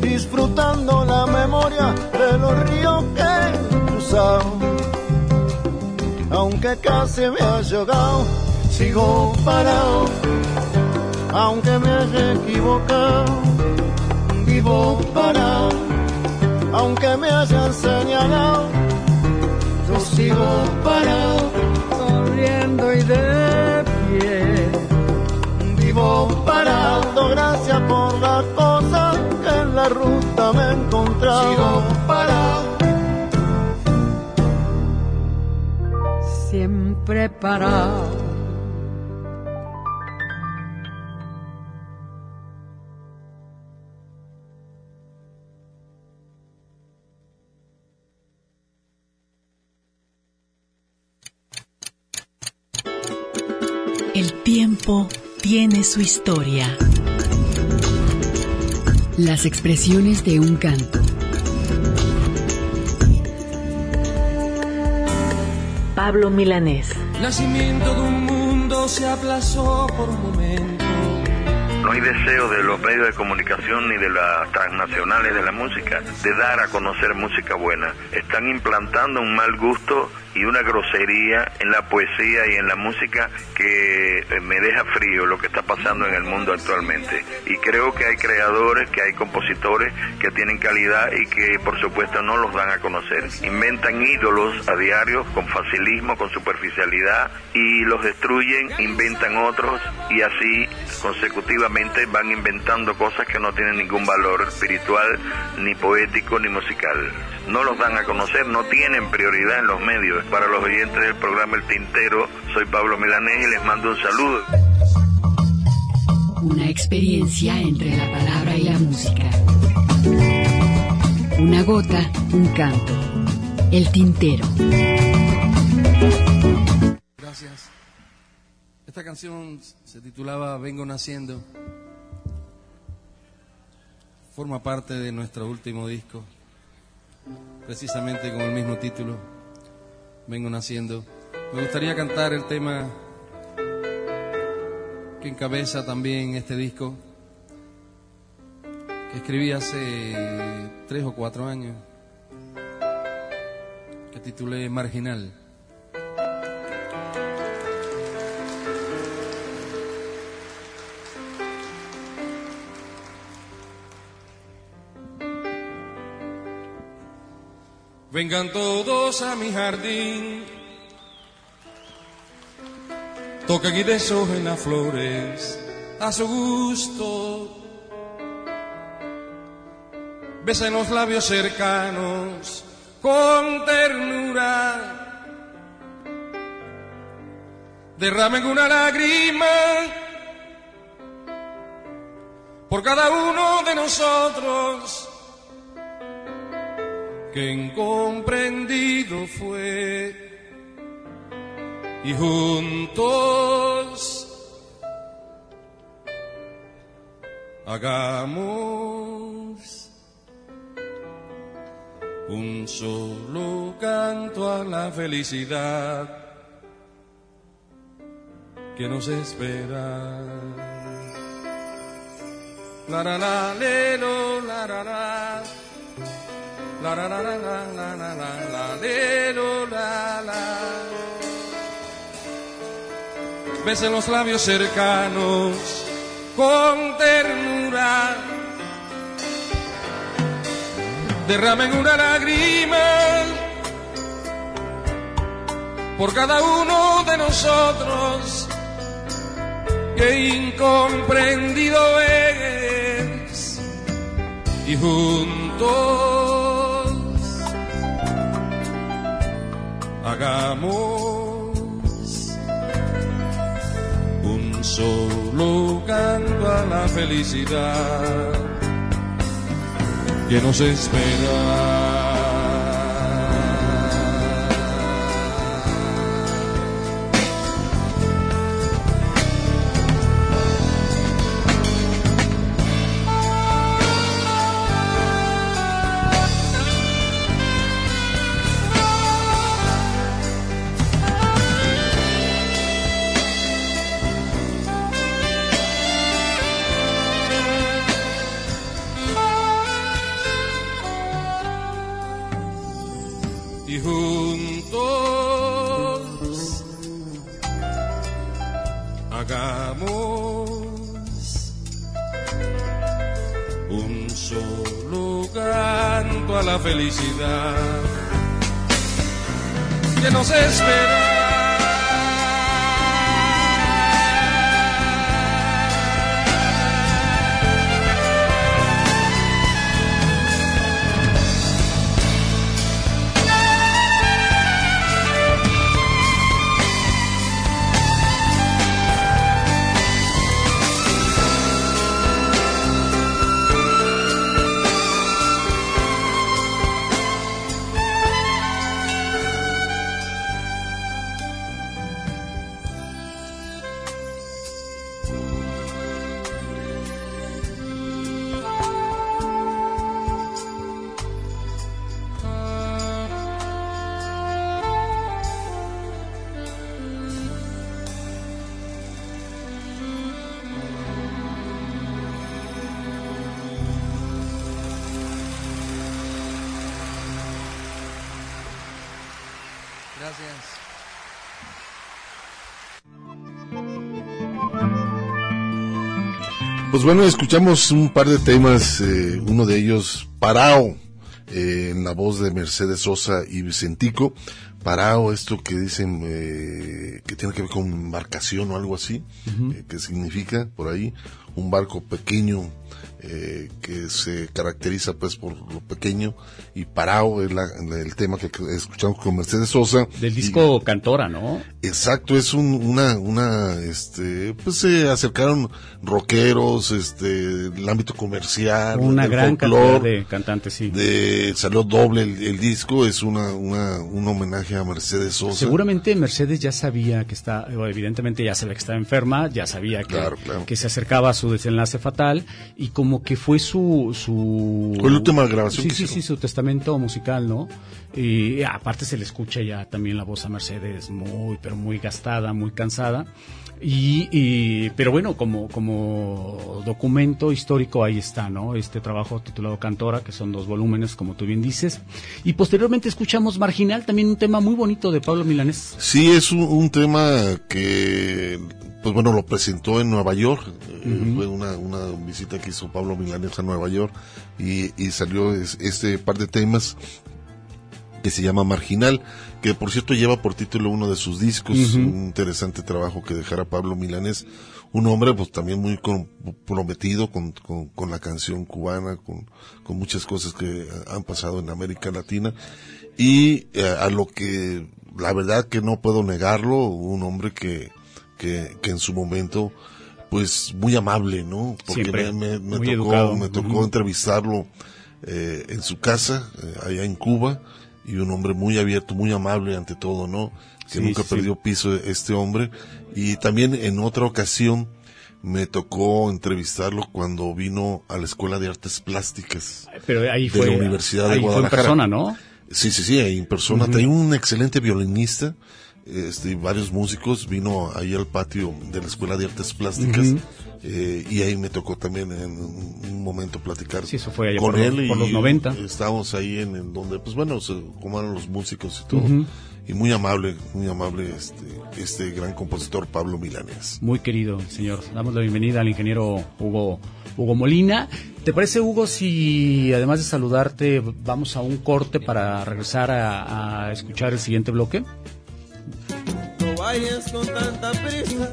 disfrutando la memoria de los ríos que he cruzado. Aunque casi me haya ahogado, sigo parado, aunque me haya equivocado, vivo parado, aunque me hayan señalado, yo sigo parado, sonriendo y de pie. Vivo parado, gracias por las cosas que en la ruta me he encontrado. Sigo parado, siempre parado. El tiempo tiene su historia. Las expresiones de un canto. Pablo Milanés. Nacimiento de un mundo se aplazó por un momento. No hay deseo de los medios de comunicación ni de las transnacionales de la música de dar a conocer música buena. Están implantando un mal gusto y una grosería en la poesía y en la música que eh, me deja frío lo que está pasando en el mundo actualmente. Y creo que hay creadores, que hay compositores que tienen calidad y que por supuesto no los dan a conocer. Inventan ídolos a diario con facilismo, con superficialidad y los destruyen, inventan otros y así consecutivamente van inventando cosas que no tienen ningún valor espiritual, ni poético, ni musical. No los dan a conocer, no tienen prioridad en los medios. Para los oyentes del programa El Tintero, soy Pablo Milanés y les mando un saludo. Una experiencia entre la palabra y la música. Una gota, un canto. El tintero. Gracias. Esta canción se titulaba Vengo Naciendo. Forma parte de nuestro último disco, precisamente con el mismo título, Vengo Naciendo. Me gustaría cantar el tema que encabeza también este disco, que escribí hace tres o cuatro años, que titulé Marginal. Vengan todos a mi jardín, toquen y deshojen las flores a su gusto. Besen los labios cercanos con ternura. Derramen una lágrima por cada uno de nosotros que incomprendido fue y juntos hagamos un solo canto a la felicidad que nos espera. Le, la la la la la la la la la la la la. Besen los labios cercanos con ternura. Derramen una lágrima por cada uno de nosotros. Que incomprendido es y juntos hagamos un solo canto a la felicidad que nos espera. La felicidad que nos espera. Pues bueno, escuchamos un par de temas, eh, uno de ellos, Parao, eh, en la voz de Mercedes Sosa y Vicentico. Parao, esto que dicen eh, que tiene que ver con embarcación o algo así, eh, que significa por ahí un barco pequeño eh, que se caracteriza pues por lo pequeño y Parao es la- el tema que escuchamos con Mercedes Sosa. Del Y- disco Cantora, ¿no? Exacto, es un, una, una, este, pues se acercaron rockeros, este, el ámbito comercial, Una gran folclor, cantidad de cantantes, sí. de, salió doble el, el disco, es una, una, un homenaje a Mercedes Sosa. Seguramente Mercedes ya sabía que está, evidentemente ya sabía que estaba enferma, ya sabía que, Claro, claro. que se acercaba a su desenlace fatal y como que fue su... su Fue la última grabación Sí, que sí, hizo. sí, su testamento musical, ¿no? Y aparte se le escucha ya también la voz a Mercedes muy, pero muy gastada, muy cansada. Y, y- pero bueno, como, como documento histórico ahí está, ¿no? Este trabajo titulado Cantora, que son dos volúmenes, como tú bien dices. Y posteriormente escuchamos Marginal, también un tema muy bonito de Pablo Milanés. Sí, es un, un tema que, pues bueno, lo presentó en Nueva York. Eh. Fue una, una visita que hizo Pablo Milanés a Nueva York y, y salió es- este par de temas que se llama Marginal, que por cierto lleva por título uno de sus discos, un interesante trabajo que dejara Pablo Milanés, un hombre pues también muy comprometido con, con, con la canción cubana, con, con muchas cosas que han pasado en América Latina, y eh, a lo que la verdad que no puedo negarlo, un hombre que, que, que en su momento pues muy amable, ¿no? Porque Siempre, me, me- me tocó, me tocó entrevistarlo eh, en su casa, eh, allá en Cuba, y un hombre muy abierto, muy amable ante todo, ¿no? Que Sí, nunca sí, perdió piso este hombre. Y también en otra ocasión me tocó entrevistarlo cuando vino a la Escuela de Artes Plásticas Pero ahí de fue, la Universidad de ahí fue en Guadalajara. persona, ¿no? Sí, sí, sí, ahí en persona. Ujú. Tenía un excelente violinista, este, varios músicos. Vino ahí al patio de la Escuela de Artes Plásticas. Eh, y ahí me tocó también en un, momento platicar Sí, eso fue allá con por él. los- por y los 90. Estábamos ahí en, en donde, pues bueno, se comaron los músicos y todo. Y muy amable, muy amable este, este gran compositor Pablo Milanés. Muy querido, señor. Damos la bienvenida al ingeniero Hugo, Hugo Molina. ¿Te parece, Hugo, si además de saludarte, vamos a un corte para regresar a, a escuchar el siguiente bloque? Vayas con tanta prisa.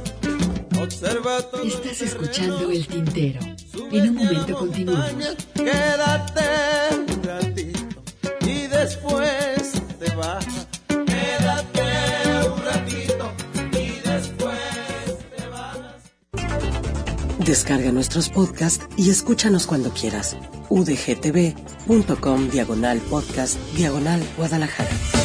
Observa todo Estás escuchando El Tintero. En un momento continuamos. Quédate un ratito y después te vas. Quédate un ratito y después te vas. Descarga nuestros podcasts y escúchanos cuando quieras. udgtv.com diagonal podcast diagonal Guadalajara.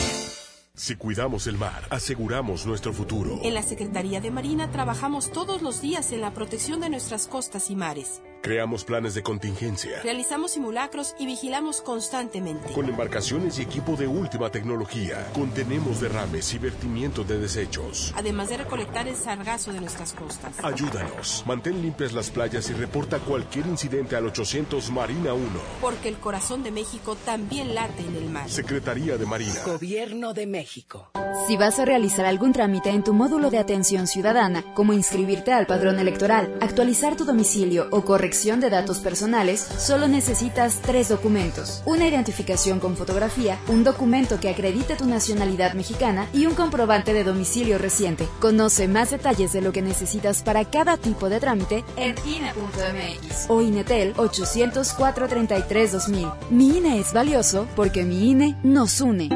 Si cuidamos el mar, aseguramos nuestro futuro. En la Secretaría de Marina trabajamos todos los días en la protección de nuestras costas y mares. Creamos planes de contingencia. Realizamos simulacros y vigilamos constantemente. Con embarcaciones y equipo de última tecnología, contenemos derrames y vertimiento de desechos. Además de recolectar el sargazo de nuestras costas. Ayúdanos, mantén limpias las playas y reporta cualquier incidente al 800 Marina 1. Porque el corazón de México también late en el mar. Secretaría de Marina. Gobierno de México. Si vas a realizar algún trámite en tu módulo de atención ciudadana, como inscribirte al padrón electoral, actualizar tu domicilio o corrección de datos personales, solo necesitas tres documentos. Una identificación con fotografía, un documento que acredite tu nacionalidad mexicana y un comprobante de domicilio reciente. Conoce más detalles de lo que necesitas para cada tipo de trámite en INE.mx o INETEL 800-433-2000. Mi INE es valioso porque mi INE nos une.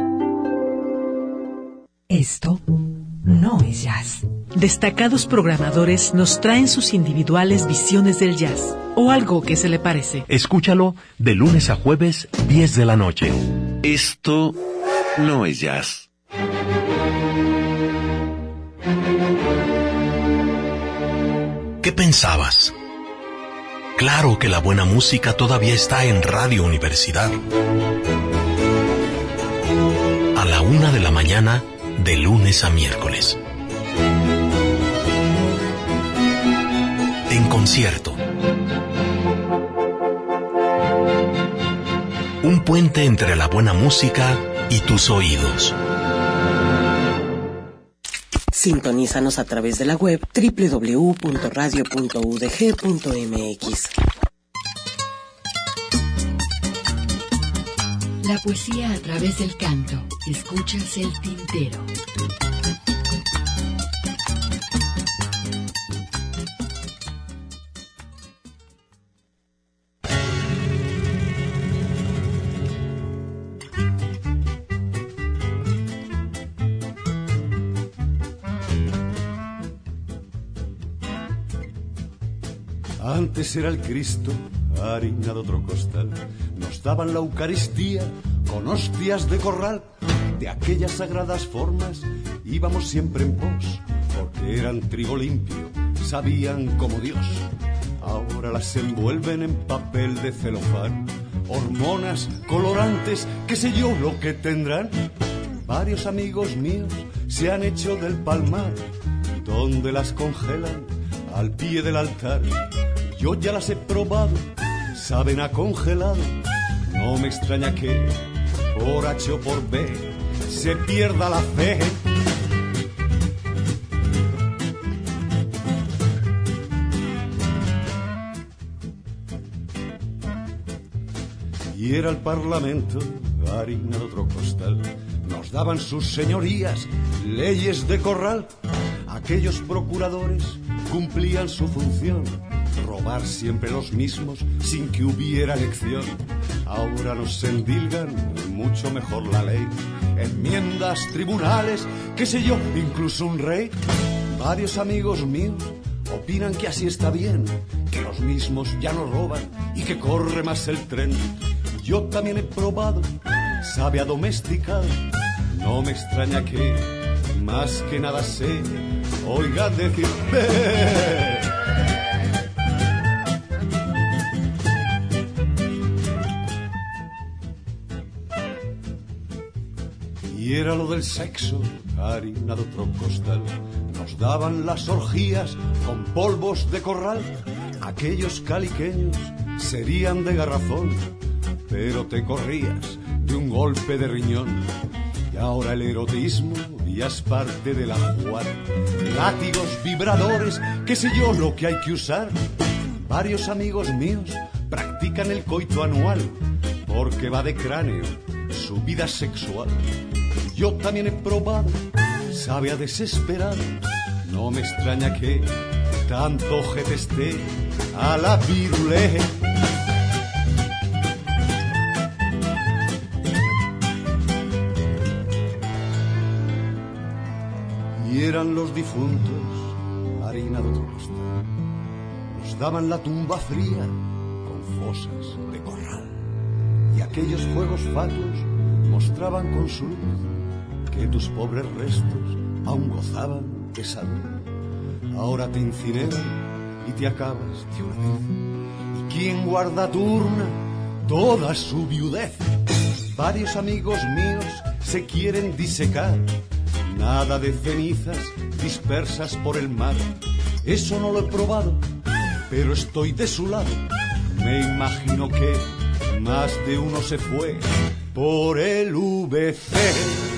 Esto no es jazz. Destacados programadores nos traen sus individuales visiones del jazz, o algo que se le parece. Escúchalo de lunes a jueves, 10 de la noche. Esto no es jazz. ¿Qué pensabas? Claro que la buena música todavía está en Radio Universidad. A la una de la mañana, de lunes a miércoles. En concierto. Un puente entre la buena música y tus oídos. Sintonízanos a través de la web www.radio.udg.mx. Poesía a través del canto. Escuchas el tintero. Antes era el Cristo, harina de otro costal. Nos daban la Eucaristía con hostias de corral. De aquellas sagradas formas íbamos siempre en pos, porque eran trigo limpio, sabían como Dios. Ahora las envuelven en papel de celofán, hormonas, colorantes, qué sé yo lo que tendrán. Varios amigos míos se han hecho del palmar, donde las congelan al pie del altar. Yo ya las he probado, saben a congelado. No me extraña que por H o por B se pierda la fe. Y era el Parlamento harina de otro costal. Nos daban sus señorías leyes de corral. Aquellos procuradores cumplían su función, robar siempre los mismos sin que hubiera elección. Ahora nos endilgan mucho mejor la ley, enmiendas, tribunales, qué sé yo, incluso un rey. Varios amigos míos opinan que así está bien, que los mismos ya no roban y que corre más el tren. Yo también he probado, sabe a no me extraña que más que nada sé, oigan decir, Y era lo del sexo, harina de otro costal. Nos daban las orgías con polvos de corral. Aquellos caliqueños serían de garrafón, pero te corrías de un golpe de riñón. Y ahora el erotismo ya es parte de la jugada. Látigos, vibradores, qué sé yo lo que hay que usar. Varios amigos míos practican el coito anual porque va de cráneo su vida sexual. Yo también he probado, sabe a desesperado. No me extraña que tanto ojete esté a la virulé. Y eran los difuntos harina de otro costal. Nos daban la tumba fría con fosas de corral. Y aquellos fuegos fatuos mostraban con su luz que tus pobres restos aún gozaban de salud. Ahora te incineran y te acabas de una vez. ¿Y quién guarda tu urna toda su viudez? Varios amigos míos se quieren disecar. Nada de cenizas dispersas por el mar. Eso no lo he probado, pero estoy de su lado. Me imagino que más de uno se fue por el VC.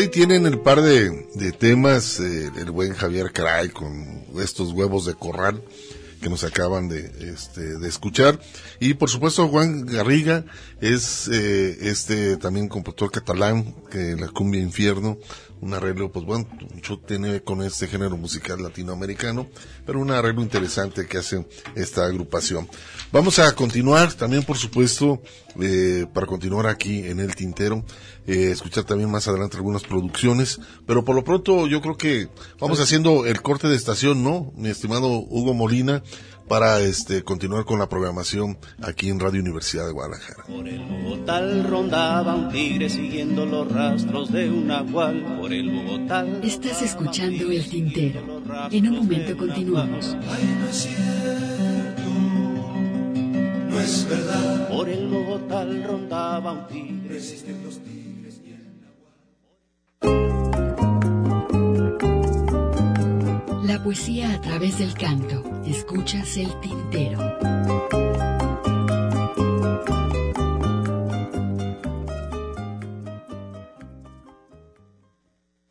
Ahí tienen el par de, de temas, eh, el buen Javier Cray con estos huevos de corral que nos acaban de, este, de escuchar. Y por supuesto Juan Garriga es eh, este también compositor catalán que la cumbia infierno, un arreglo pues bueno, mucho tiene con este género musical latinoamericano, pero un arreglo interesante que hace esta agrupación. Vamos a continuar también por supuesto eh, para continuar aquí en el tintero, eh, escuchar también más adelante algunas producciones, pero por lo pronto yo creo que vamos haciendo el corte de estación, ¿no? Mi estimado Hugo Molina, para este continuar con la programación aquí en Radio Universidad de Guadalajara. Por el Bogotá rondaba un tigre siguiendo los rastros de un nahual. Por el Bogotá. Estás escuchando el tintero. En un momento continuamos. No es verdad. Por el Bogotá rondaba un tigre. Resisten los tigres La poesía a través del canto. Escuchas el tintero.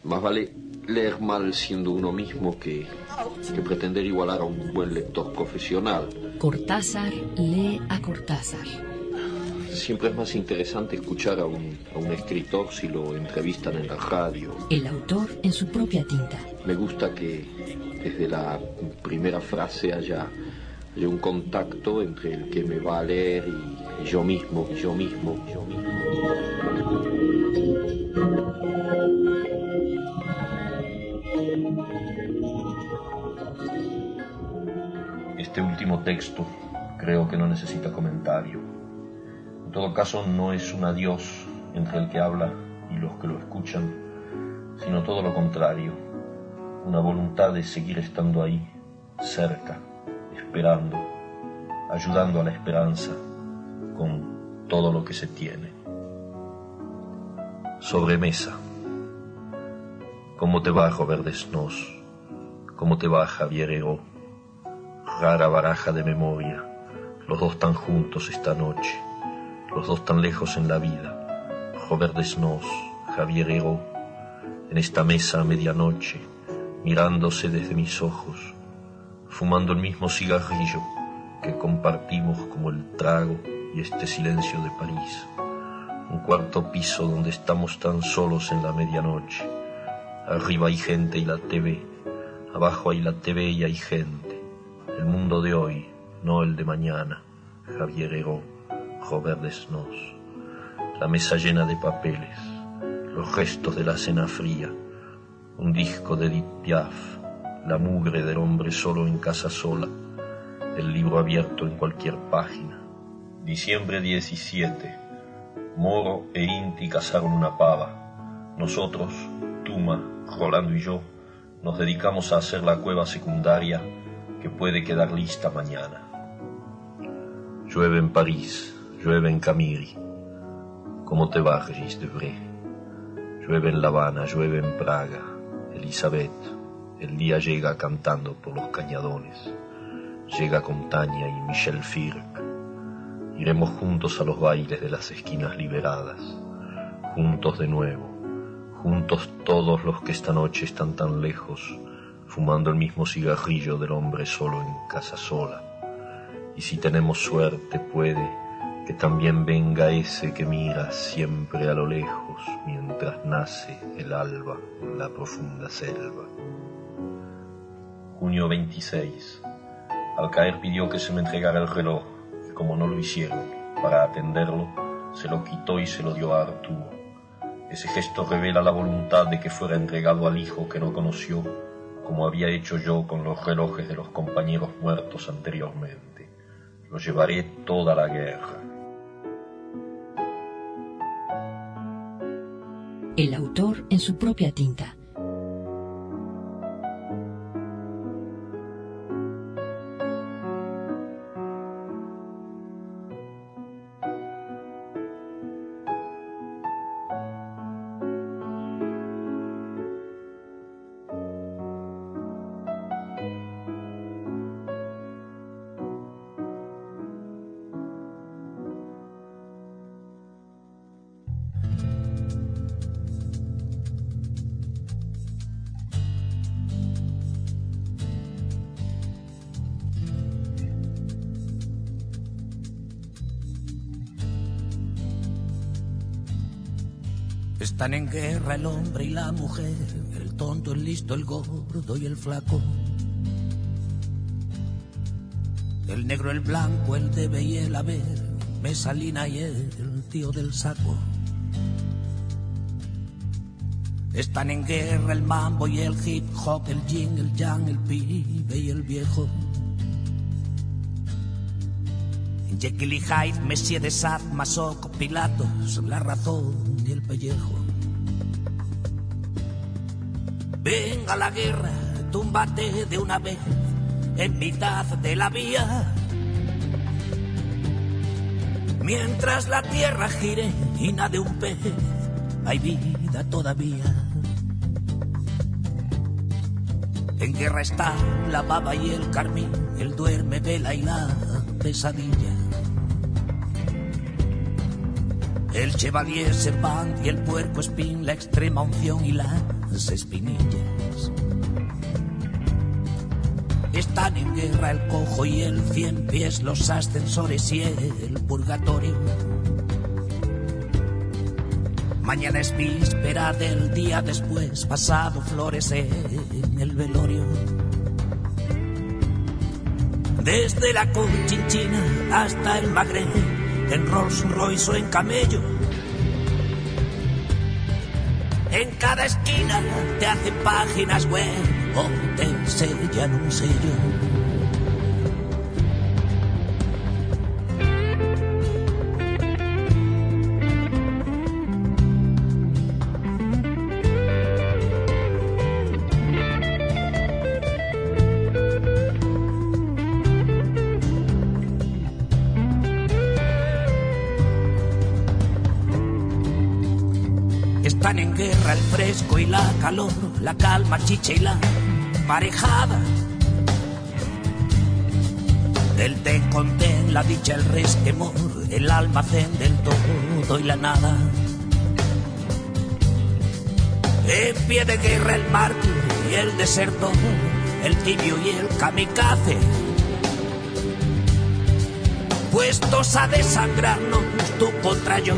Más vale leer mal siendo uno mismo que, que pretender igualar a un buen lector profesional. Cortázar lee a Cortázar. Siempre es más interesante escuchar a un, a un escritor si lo entrevistan en la radio. El autor en su propia tinta. Me gusta que desde la primera frase haya, haya un contacto entre el que me va a leer y yo mismo, yo mismo, yo mismo. Este último texto creo que no necesita comentario. En todo caso, no es un adiós entre el que habla y los que lo escuchan, sino todo lo contrario, una voluntad de seguir estando ahí, cerca, esperando, ayudando a la esperanza con todo lo que se tiene. Sobremesa. ¿Cómo te va, Robert Desnos? ¿Cómo te va, Javier? Rara baraja de memoria, los dos tan juntos esta noche, los dos tan lejos en la vida. Robert Desnos, Javier Ego, en esta mesa a medianoche, mirándose desde mis ojos, fumando el mismo cigarrillo que compartimos como el trago y este silencio de París. Un cuarto piso donde estamos tan solos en la medianoche. Arriba hay gente y la TV, abajo hay la TV y hay gente. El mundo de hoy, no el de mañana. Javier Heró, Desnos. La mesa llena de papeles, los restos de la cena fría, un disco de Edith Piaf, la mugre del hombre solo en casa sola, el libro abierto en cualquier página. Diciembre 17. Moro e Inti cazaron una pava. Nosotros, Tuma, Rolando y yo, nos dedicamos a hacer la cueva secundaria que puede quedar lista mañana. Llueve en París, llueve en Camiri. ¿Cómo te va, Regis Debré? Llueve en La Habana, llueve en Praga. Elizabeth, el día llega cantando por los cañadones. Llega con Tania y Michel Firk. Iremos juntos a los bailes de las esquinas liberadas. Juntos de nuevo. Juntos todos los que esta noche están tan lejos, fumando el mismo cigarrillo del hombre solo en casa sola. Y si tenemos suerte puede que también venga ese que mira siempre a lo lejos mientras nace el alba en la profunda selva. Junio 26. Al caer pidió que se me entregara el reloj, y como no lo hicieron, para atenderlo, se lo quitó y se lo dio a Arturo. Ese gesto revela la voluntad de que fuera entregado al hijo que no conoció, como había hecho yo con los relojes de los compañeros muertos anteriormente. Lo llevaré toda la guerra. El autor en su propia tinta. Están en guerra el hombre y la mujer, el tonto, el listo, el gordo y el flaco. El negro, el blanco, el debe y el haber, Mesalina y el tío del saco. Están en guerra el mambo y el hip hop, el yin, el yang, el pibe y el viejo. Jekyll y Hyde, Messie de Sad, Masoco, Pilatos, la razón y el pellejo. La guerra, túmbate de una vez en mitad de la vía. Mientras la tierra gire y nade un pez, hay vida todavía. En guerra está la baba y el carmín, el duerme, vela y la pesadilla. El chevalier Servant y el puerco espín, la extrema unción y las espinillas. En guerra el cojo y el cien pies, los ascensores y el purgatorio. Mañana es víspera del día después, pasado flores en el velorio. Desde la Conchinchina hasta el Magreb, en Rolls Royce o en camello. En cada esquina te hacen páginas web o te sellan un sello. Están en guerra el fresco y la calor, la calma, chicha y la marejada. El té con té, la dicha, el resquemor, el almacén del todo y la nada. En pie de guerra el mártir y el desertor, el tibio y el kamikaze. Puestos a desangrarnos tú contra yo,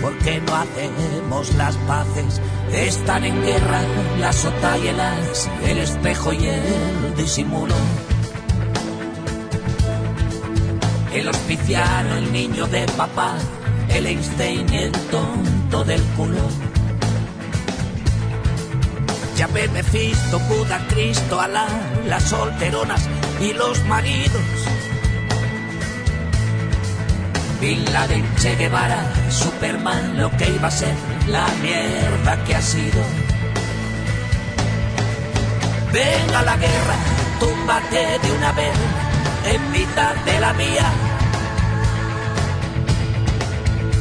porque no hacemos las paces. Están en guerra las sotayelas, el espejo y el disimulo. El hospiciano, el niño de papá, el Einstein y el tonto del culo. Ya ve Mephisto, Buda, Cristo, Alá, las solteronas y los maridos. Bin Laden, Che Guevara, Superman, lo que iba a ser la mierda que ha sido. Venga la guerra, túmbate de una vez en mitad de la vía.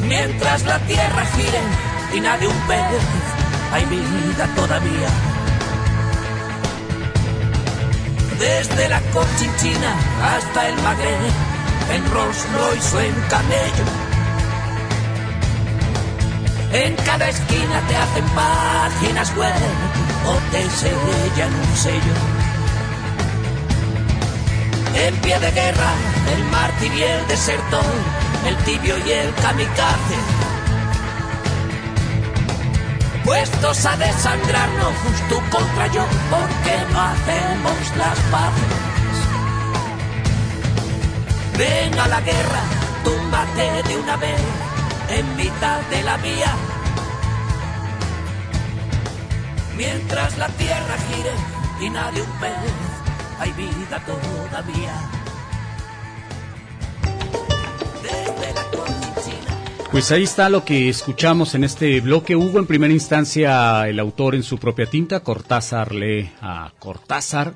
Mientras la tierra gire y nadie un pez, hay vida todavía. Desde la Conchinchina hasta el Magreb, en Rolls Royce o en camello. En cada esquina te hacen páginas web o te sellan un sello. En pie de guerra, el mártir y el desertor, el tibio y el kamikaze. Puestos a desangrarnos tú contra yo, porque no hacemos las paces. Venga la guerra, túmbate de una vez en mitad de la vía. Mientras la tierra gire y nadie un pez, hay vida todavía. Desde la Pues ahí está lo que escuchamos en este bloque. Hubo en primera instancia el autor en su propia tinta, Cortázar lee a Cortázar.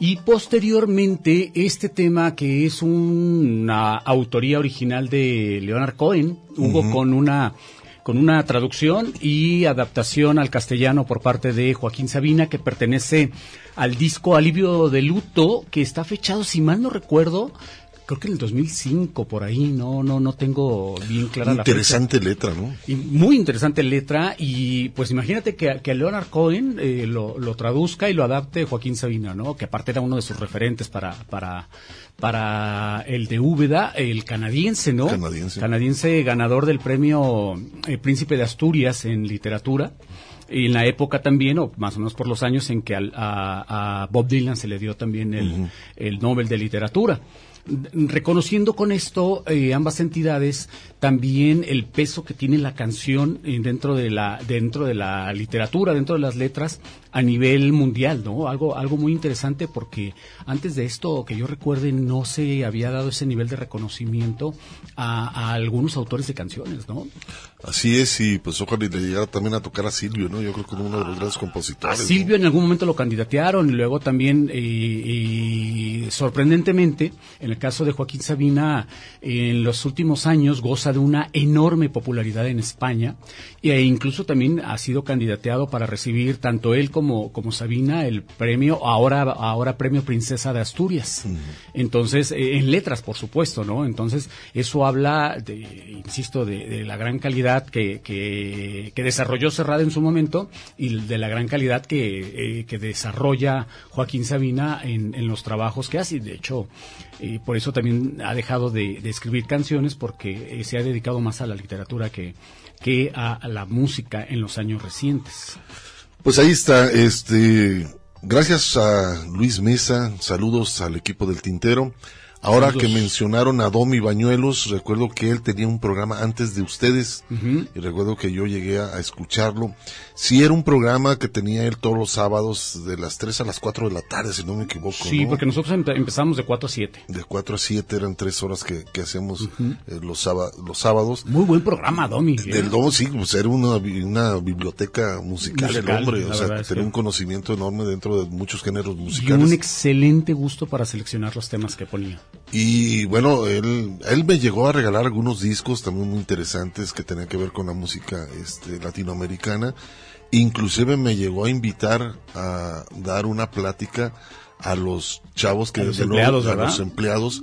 Y posteriormente este tema que es una autoría original de Leonard Cohen, hubo con una con una traducción y adaptación al castellano por parte de Joaquín Sabina que pertenece al disco Alivio de Luto que está fechado, si mal no recuerdo, creo que en el 2005 por ahí, no no no tengo bien clara la fecha. Interesante letra, ¿no? Y muy interesante letra y pues imagínate que, que Leonard Cohen eh, lo, lo traduzca y lo adapte Joaquín Sabina, ¿no? Que aparte era uno de sus referentes para para para el de Úbeda, el canadiense, ¿no? Canadiense. Canadiense ganador del premio eh, Príncipe de Asturias en literatura. Y en la época también, o más o menos por los años en que al- a, a Bob Dylan se le dio también el, el Nobel de Literatura. Reconociendo con esto eh, ambas entidades también el peso que tiene la canción eh, dentro de la dentro de la literatura, dentro de las letras a nivel mundial, ¿no? Algo algo muy interesante porque antes de esto que yo recuerde no se había dado ese nivel de reconocimiento a, a algunos autores de canciones, ¿no? Así es, y pues ojalá y le llegara también a tocar a Silvio, ¿no? Yo creo que es uno de los grandes A compositores. ¿no? Silvio en algún momento lo candidatearon y luego también, eh, y sorprendentemente, en el caso de Joaquín Sabina, en los últimos años goza de una enorme popularidad en España e incluso también ha sido candidateado para recibir tanto él como, como Sabina el premio, ahora, ahora premio Princesa de Asturias. Entonces, eh, en letras, por supuesto, ¿no? Entonces, eso habla, de, insisto, de, de la gran calidad que, que, que desarrolló Serrada en su momento y de la gran calidad que, eh, que desarrolla Joaquín Sabina en, en los trabajos que hace. Y, De hecho, eh, por eso también ha dejado de, de escribir canciones porque eh, se ha dedicado más a la literatura que, que a, a la música en los años recientes. Pues ahí está, este, gracias a Luis Mesa, saludos al equipo del Tintero. Ahora que mencionaron a Domi Bañuelos, recuerdo que él tenía un programa antes de ustedes y recuerdo que yo llegué a, a escucharlo. Sí era un programa que tenía él todos los sábados de las 3 a las 4 de la tarde, si no me equivoco. Sí, ¿no? porque nosotros empe- empezamos de 4 a 7. De 4 a 7 eran tres horas que, que hacemos eh, los, sába- los sábados. Muy buen programa, Domi. ¿eh? Del Domo, sí, pues era una, bi- una biblioteca musical, el Musical, hombre, la o sea, tenía que- un conocimiento enorme dentro de muchos géneros Y musicales. un excelente gusto para seleccionar los temas que ponía. Y bueno, él, él me llegó a regalar algunos discos también muy interesantes que tenían que ver con la música este, latinoamericana. Inclusive me llegó a invitar a dar una plática a los chavos que A los empleados, a los empleados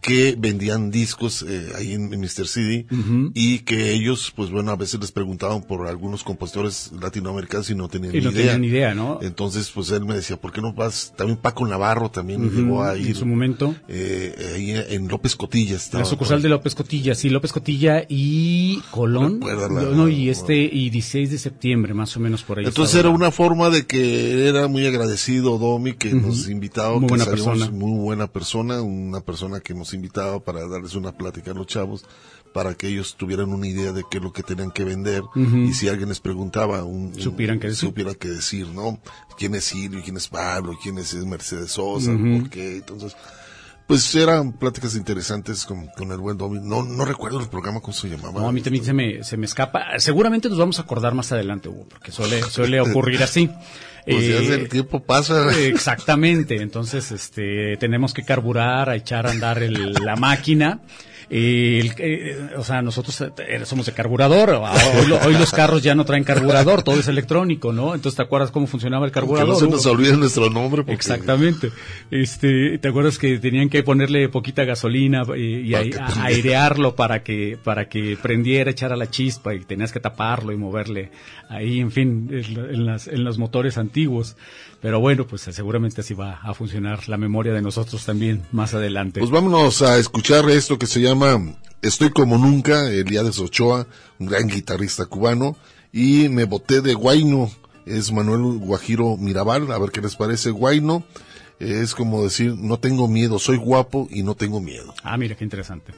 que vendían discos eh, ahí en, en Mr. CD Ujú. y que ellos, pues bueno, a veces les preguntaban por algunos compositores latinoamericanos y no tenían Y ni no idea. tenían idea, ¿no? Entonces, pues él me decía, ¿por qué no vas? También Paco Navarro también Ujú, llegó a en ir. su momento. Eh, ahí en López Cotilla estaba. La sucursal de López Cotilla, sí, López Cotilla y Colón. La- No, y este, y 16 de septiembre, más o menos por ahí. Entonces era una forma de que era muy agradecido Domi que nos invitaba, Muy que buena persona. muy buena persona, una persona que nos invitaba para darles una plática a los chavos para que ellos tuvieran una idea de qué es lo que tenían que vender y si alguien les preguntaba un, un- Supieran qué decir. supieran qué decir, ¿no? ¿Quién es Silvio? ¿Quién es Pablo? ¿Quién es Mercedes Sosa? Ujú. ¿Por qué? Entonces, pues eran pláticas interesantes con, con el buen Domi. No, no recuerdo el programa, ¿cómo se llamaba? No, a mí también se me, se me escapa. Seguramente nos vamos a acordar más adelante, Hugo, porque suele, suele ocurrir así. Pues ya Eh, el tiempo pasa. Exactamente, entonces este tenemos que carburar, a echar a andar el- la máquina. El- eh, o sea, nosotros eh, somos de carburador. Hoy, lo- hoy los carros ya no traen carburador, todo es electrónico, ¿no? Entonces, ¿te acuerdas cómo funcionaba el Que carburador? no se nos olvide nuestro nombre. porque- Exactamente. Este, ¿te acuerdas que tenían que ponerle poquita gasolina eh, y, que a- prendiera. airearlo para que para que prendiera, echara la chispa y tenías que taparlo y moverle ahí, en fin, en, en las, en los motores antiguos. Pero bueno, pues seguramente así va a funcionar la memoria de nosotros también más adelante. Pues vámonos a escuchar esto que se llama Estoy como nunca, Eliades Ochoa, un gran guitarrista cubano, y me boté de Guayno, es Manuel Guajiro Mirabal, a ver qué les parece Guayno, es como decir, no tengo miedo, soy guapo y no tengo miedo. Ah, mira, qué interesante.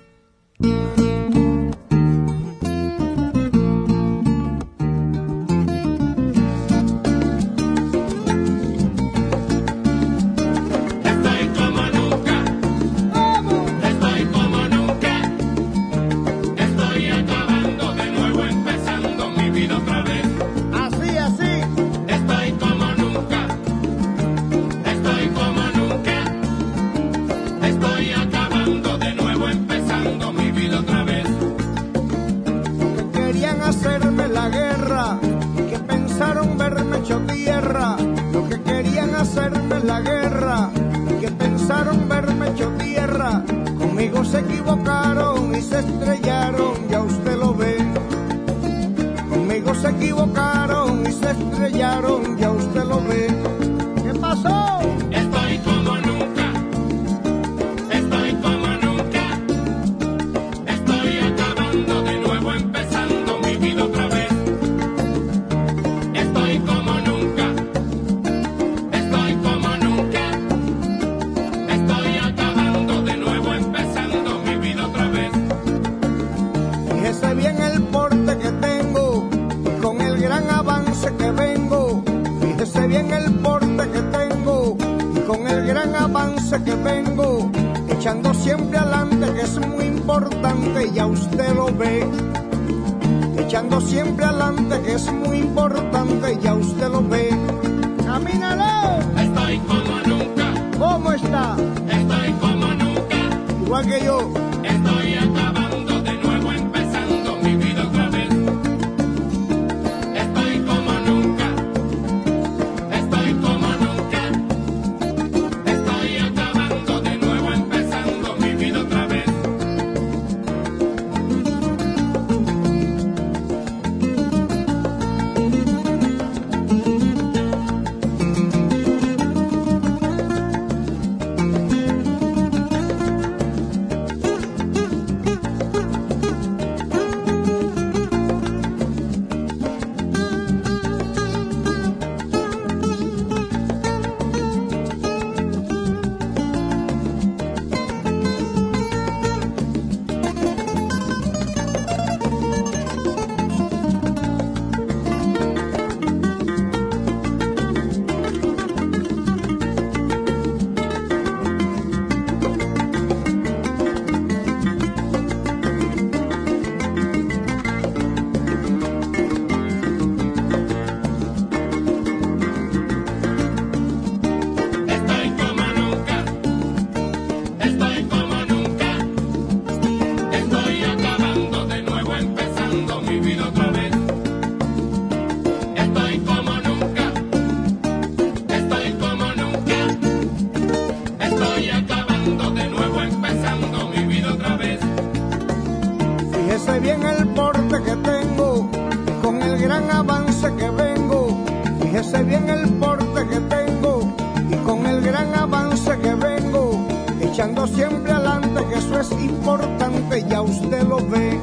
echando siempre adelante, que eso es importante, y ya usted lo ve.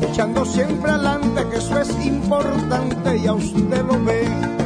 Echando siempre adelante, que eso es importante, y ya usted lo ve.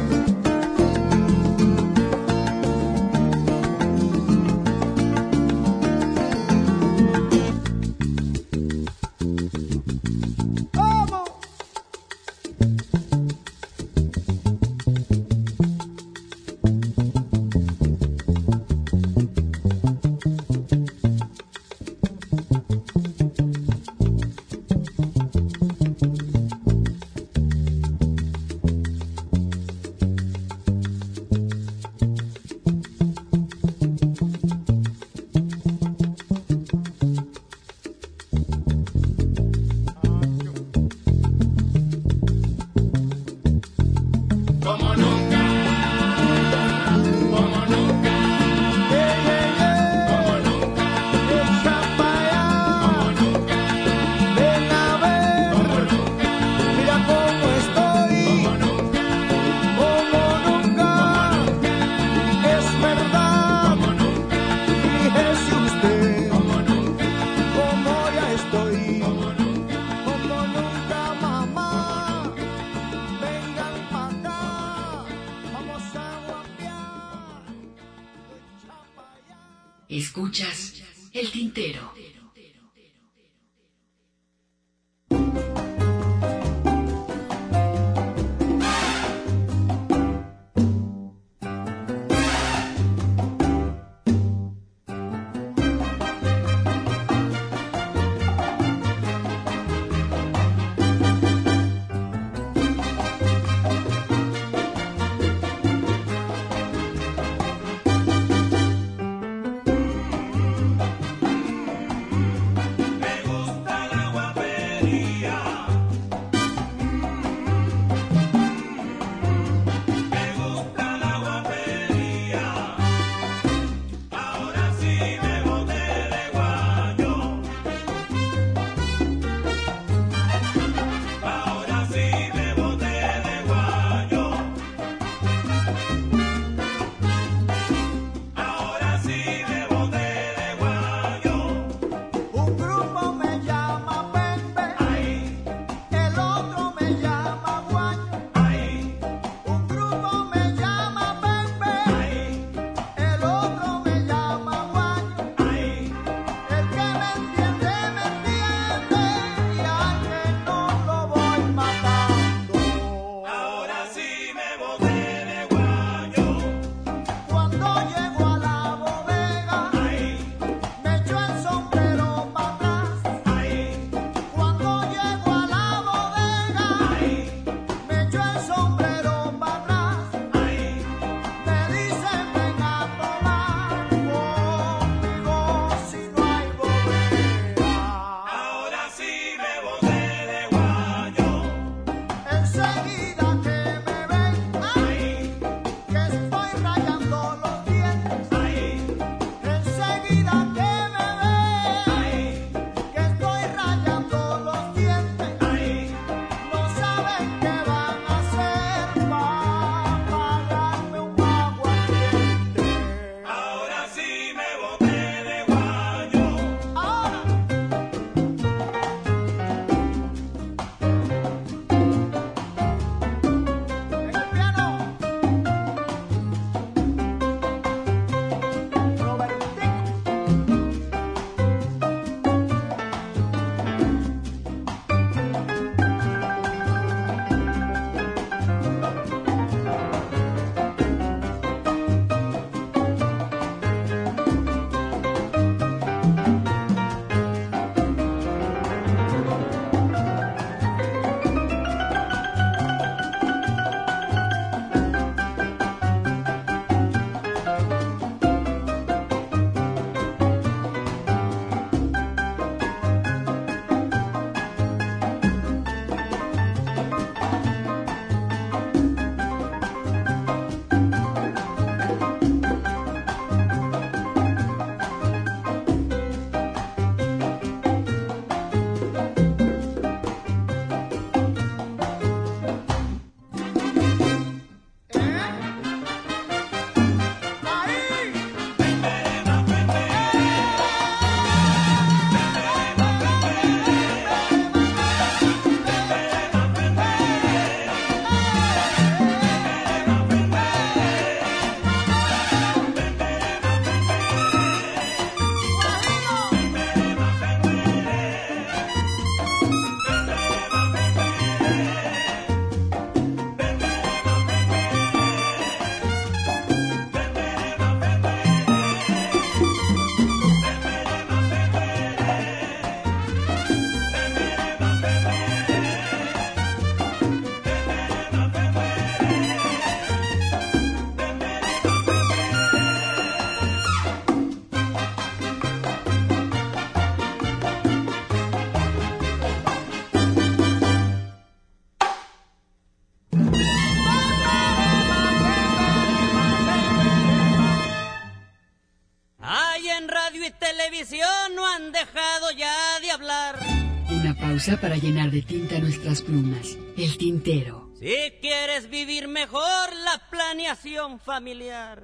Pausa para llenar de tinta nuestras plumas. El tintero. Si quieres vivir mejor la planeación familiar.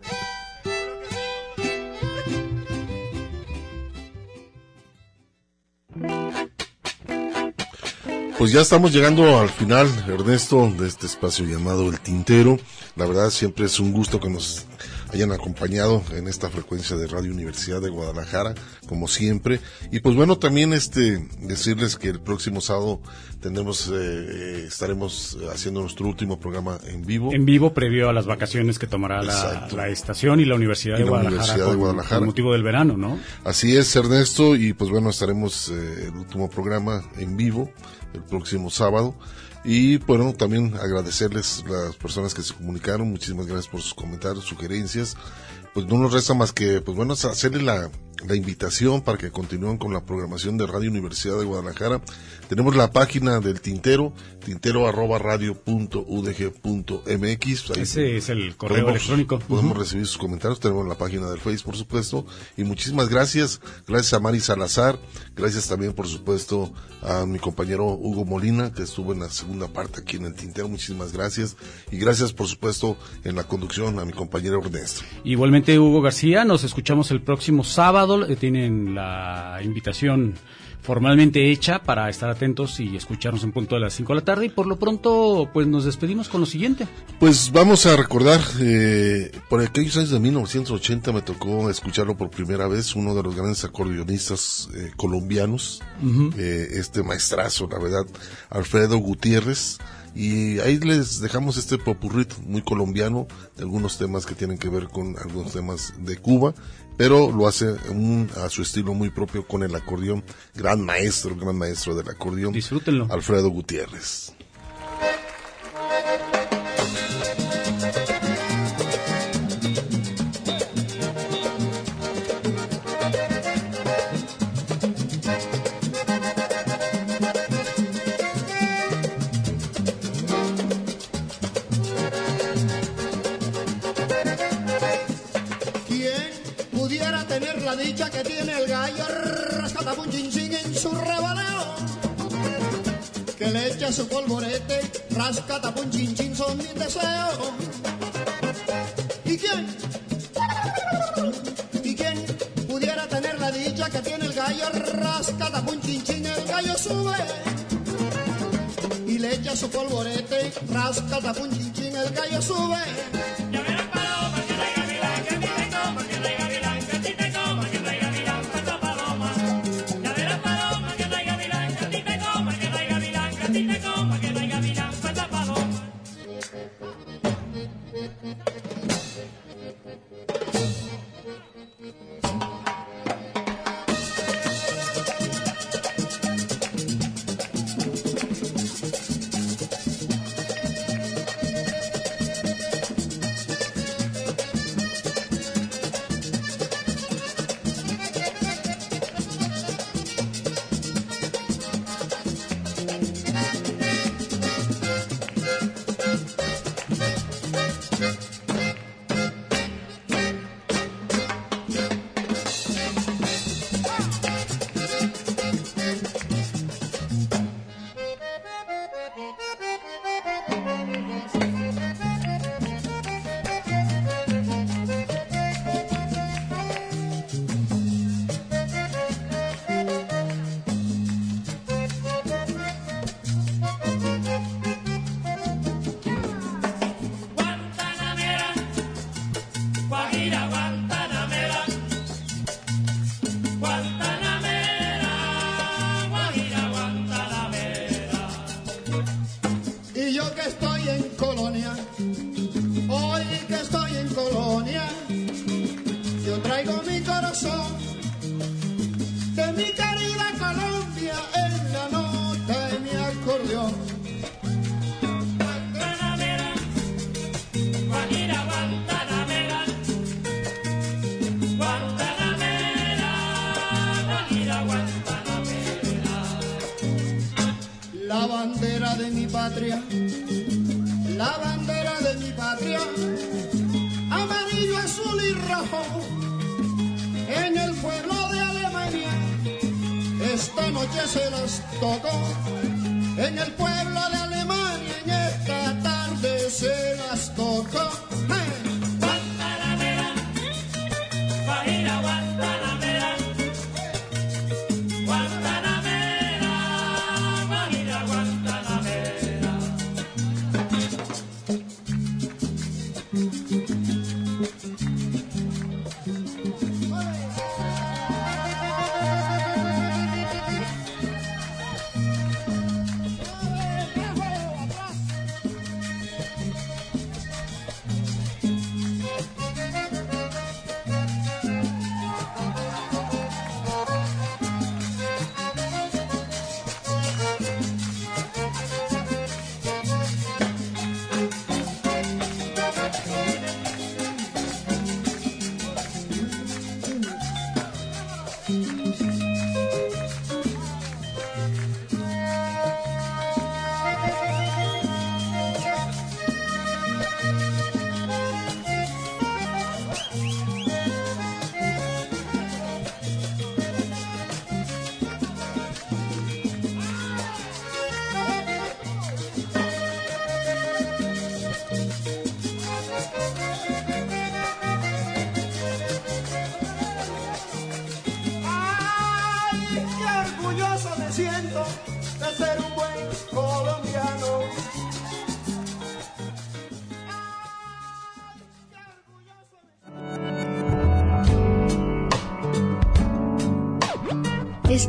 Pues ya estamos llegando al final, Ernesto, de este espacio llamado El Tintero. La verdad siempre es un gusto que nos hayan acompañado en esta frecuencia de Radio Universidad de Guadalajara, como siempre. Y pues bueno, también este decirles que el próximo sábado tendremos, eh, estaremos haciendo nuestro último programa en vivo. En vivo, previo a las vacaciones que tomará la, estación y la Universidad, Y de, la Guadalajara Universidad de Guadalajara. con motivo del verano, ¿no? Así es, Ernesto, y pues bueno, estaremos eh, el último programa en vivo el próximo sábado. Y bueno, también agradecerles las personas que se comunicaron, muchísimas gracias por sus comentarios, sugerencias. Pues no nos resta más que, pues bueno, hacerle la, la invitación para que continúen con la programación de Radio Universidad de Guadalajara. Tenemos la página del Tintero, tintero arroba radio punto udg punto mx. Ahí Ese es el correo podemos- electrónico. Podemos recibir sus comentarios, tenemos la página del Face, por supuesto. Y muchísimas gracias. Gracias a Mari Salazar. Gracias también, por supuesto, a mi compañero Hugo Molina, que estuvo en la segunda parte aquí en el Tintero. Muchísimas gracias. Y gracias, por supuesto, en la conducción a mi compañero Ernesto. Igualmente, Hugo García, nos escuchamos el próximo sábado. Eh, Tienen la invitación formalmente hecha para estar atentos y escucharnos en punto de las 5 de la tarde. Y por lo pronto, pues nos despedimos con lo siguiente. Pues vamos a recordar, eh, por aquellos años de 1980 me tocó escucharlo por primera vez, uno de los grandes acordeonistas eh, colombianos, Ujú. eh, este maestrazo, la verdad, Alfredo Gutiérrez. Y ahí les dejamos este popurrito muy colombiano de algunos temas que tienen que ver con algunos temas de Cuba, pero lo hace un- a su estilo muy propio con el acordeón, gran maestro, gran maestro del acordeón. Disfrútenlo. Alfredo Gutiérrez. Su polvorete, rascatapun chin chin son mis deseos. ¿Y quién? ¿Y quién pudiera tener la dicha que tiene el gallo rascatapun chin chin el gallo sube? Y le echa su polvorete, rascatapun chin chin el gallo sube.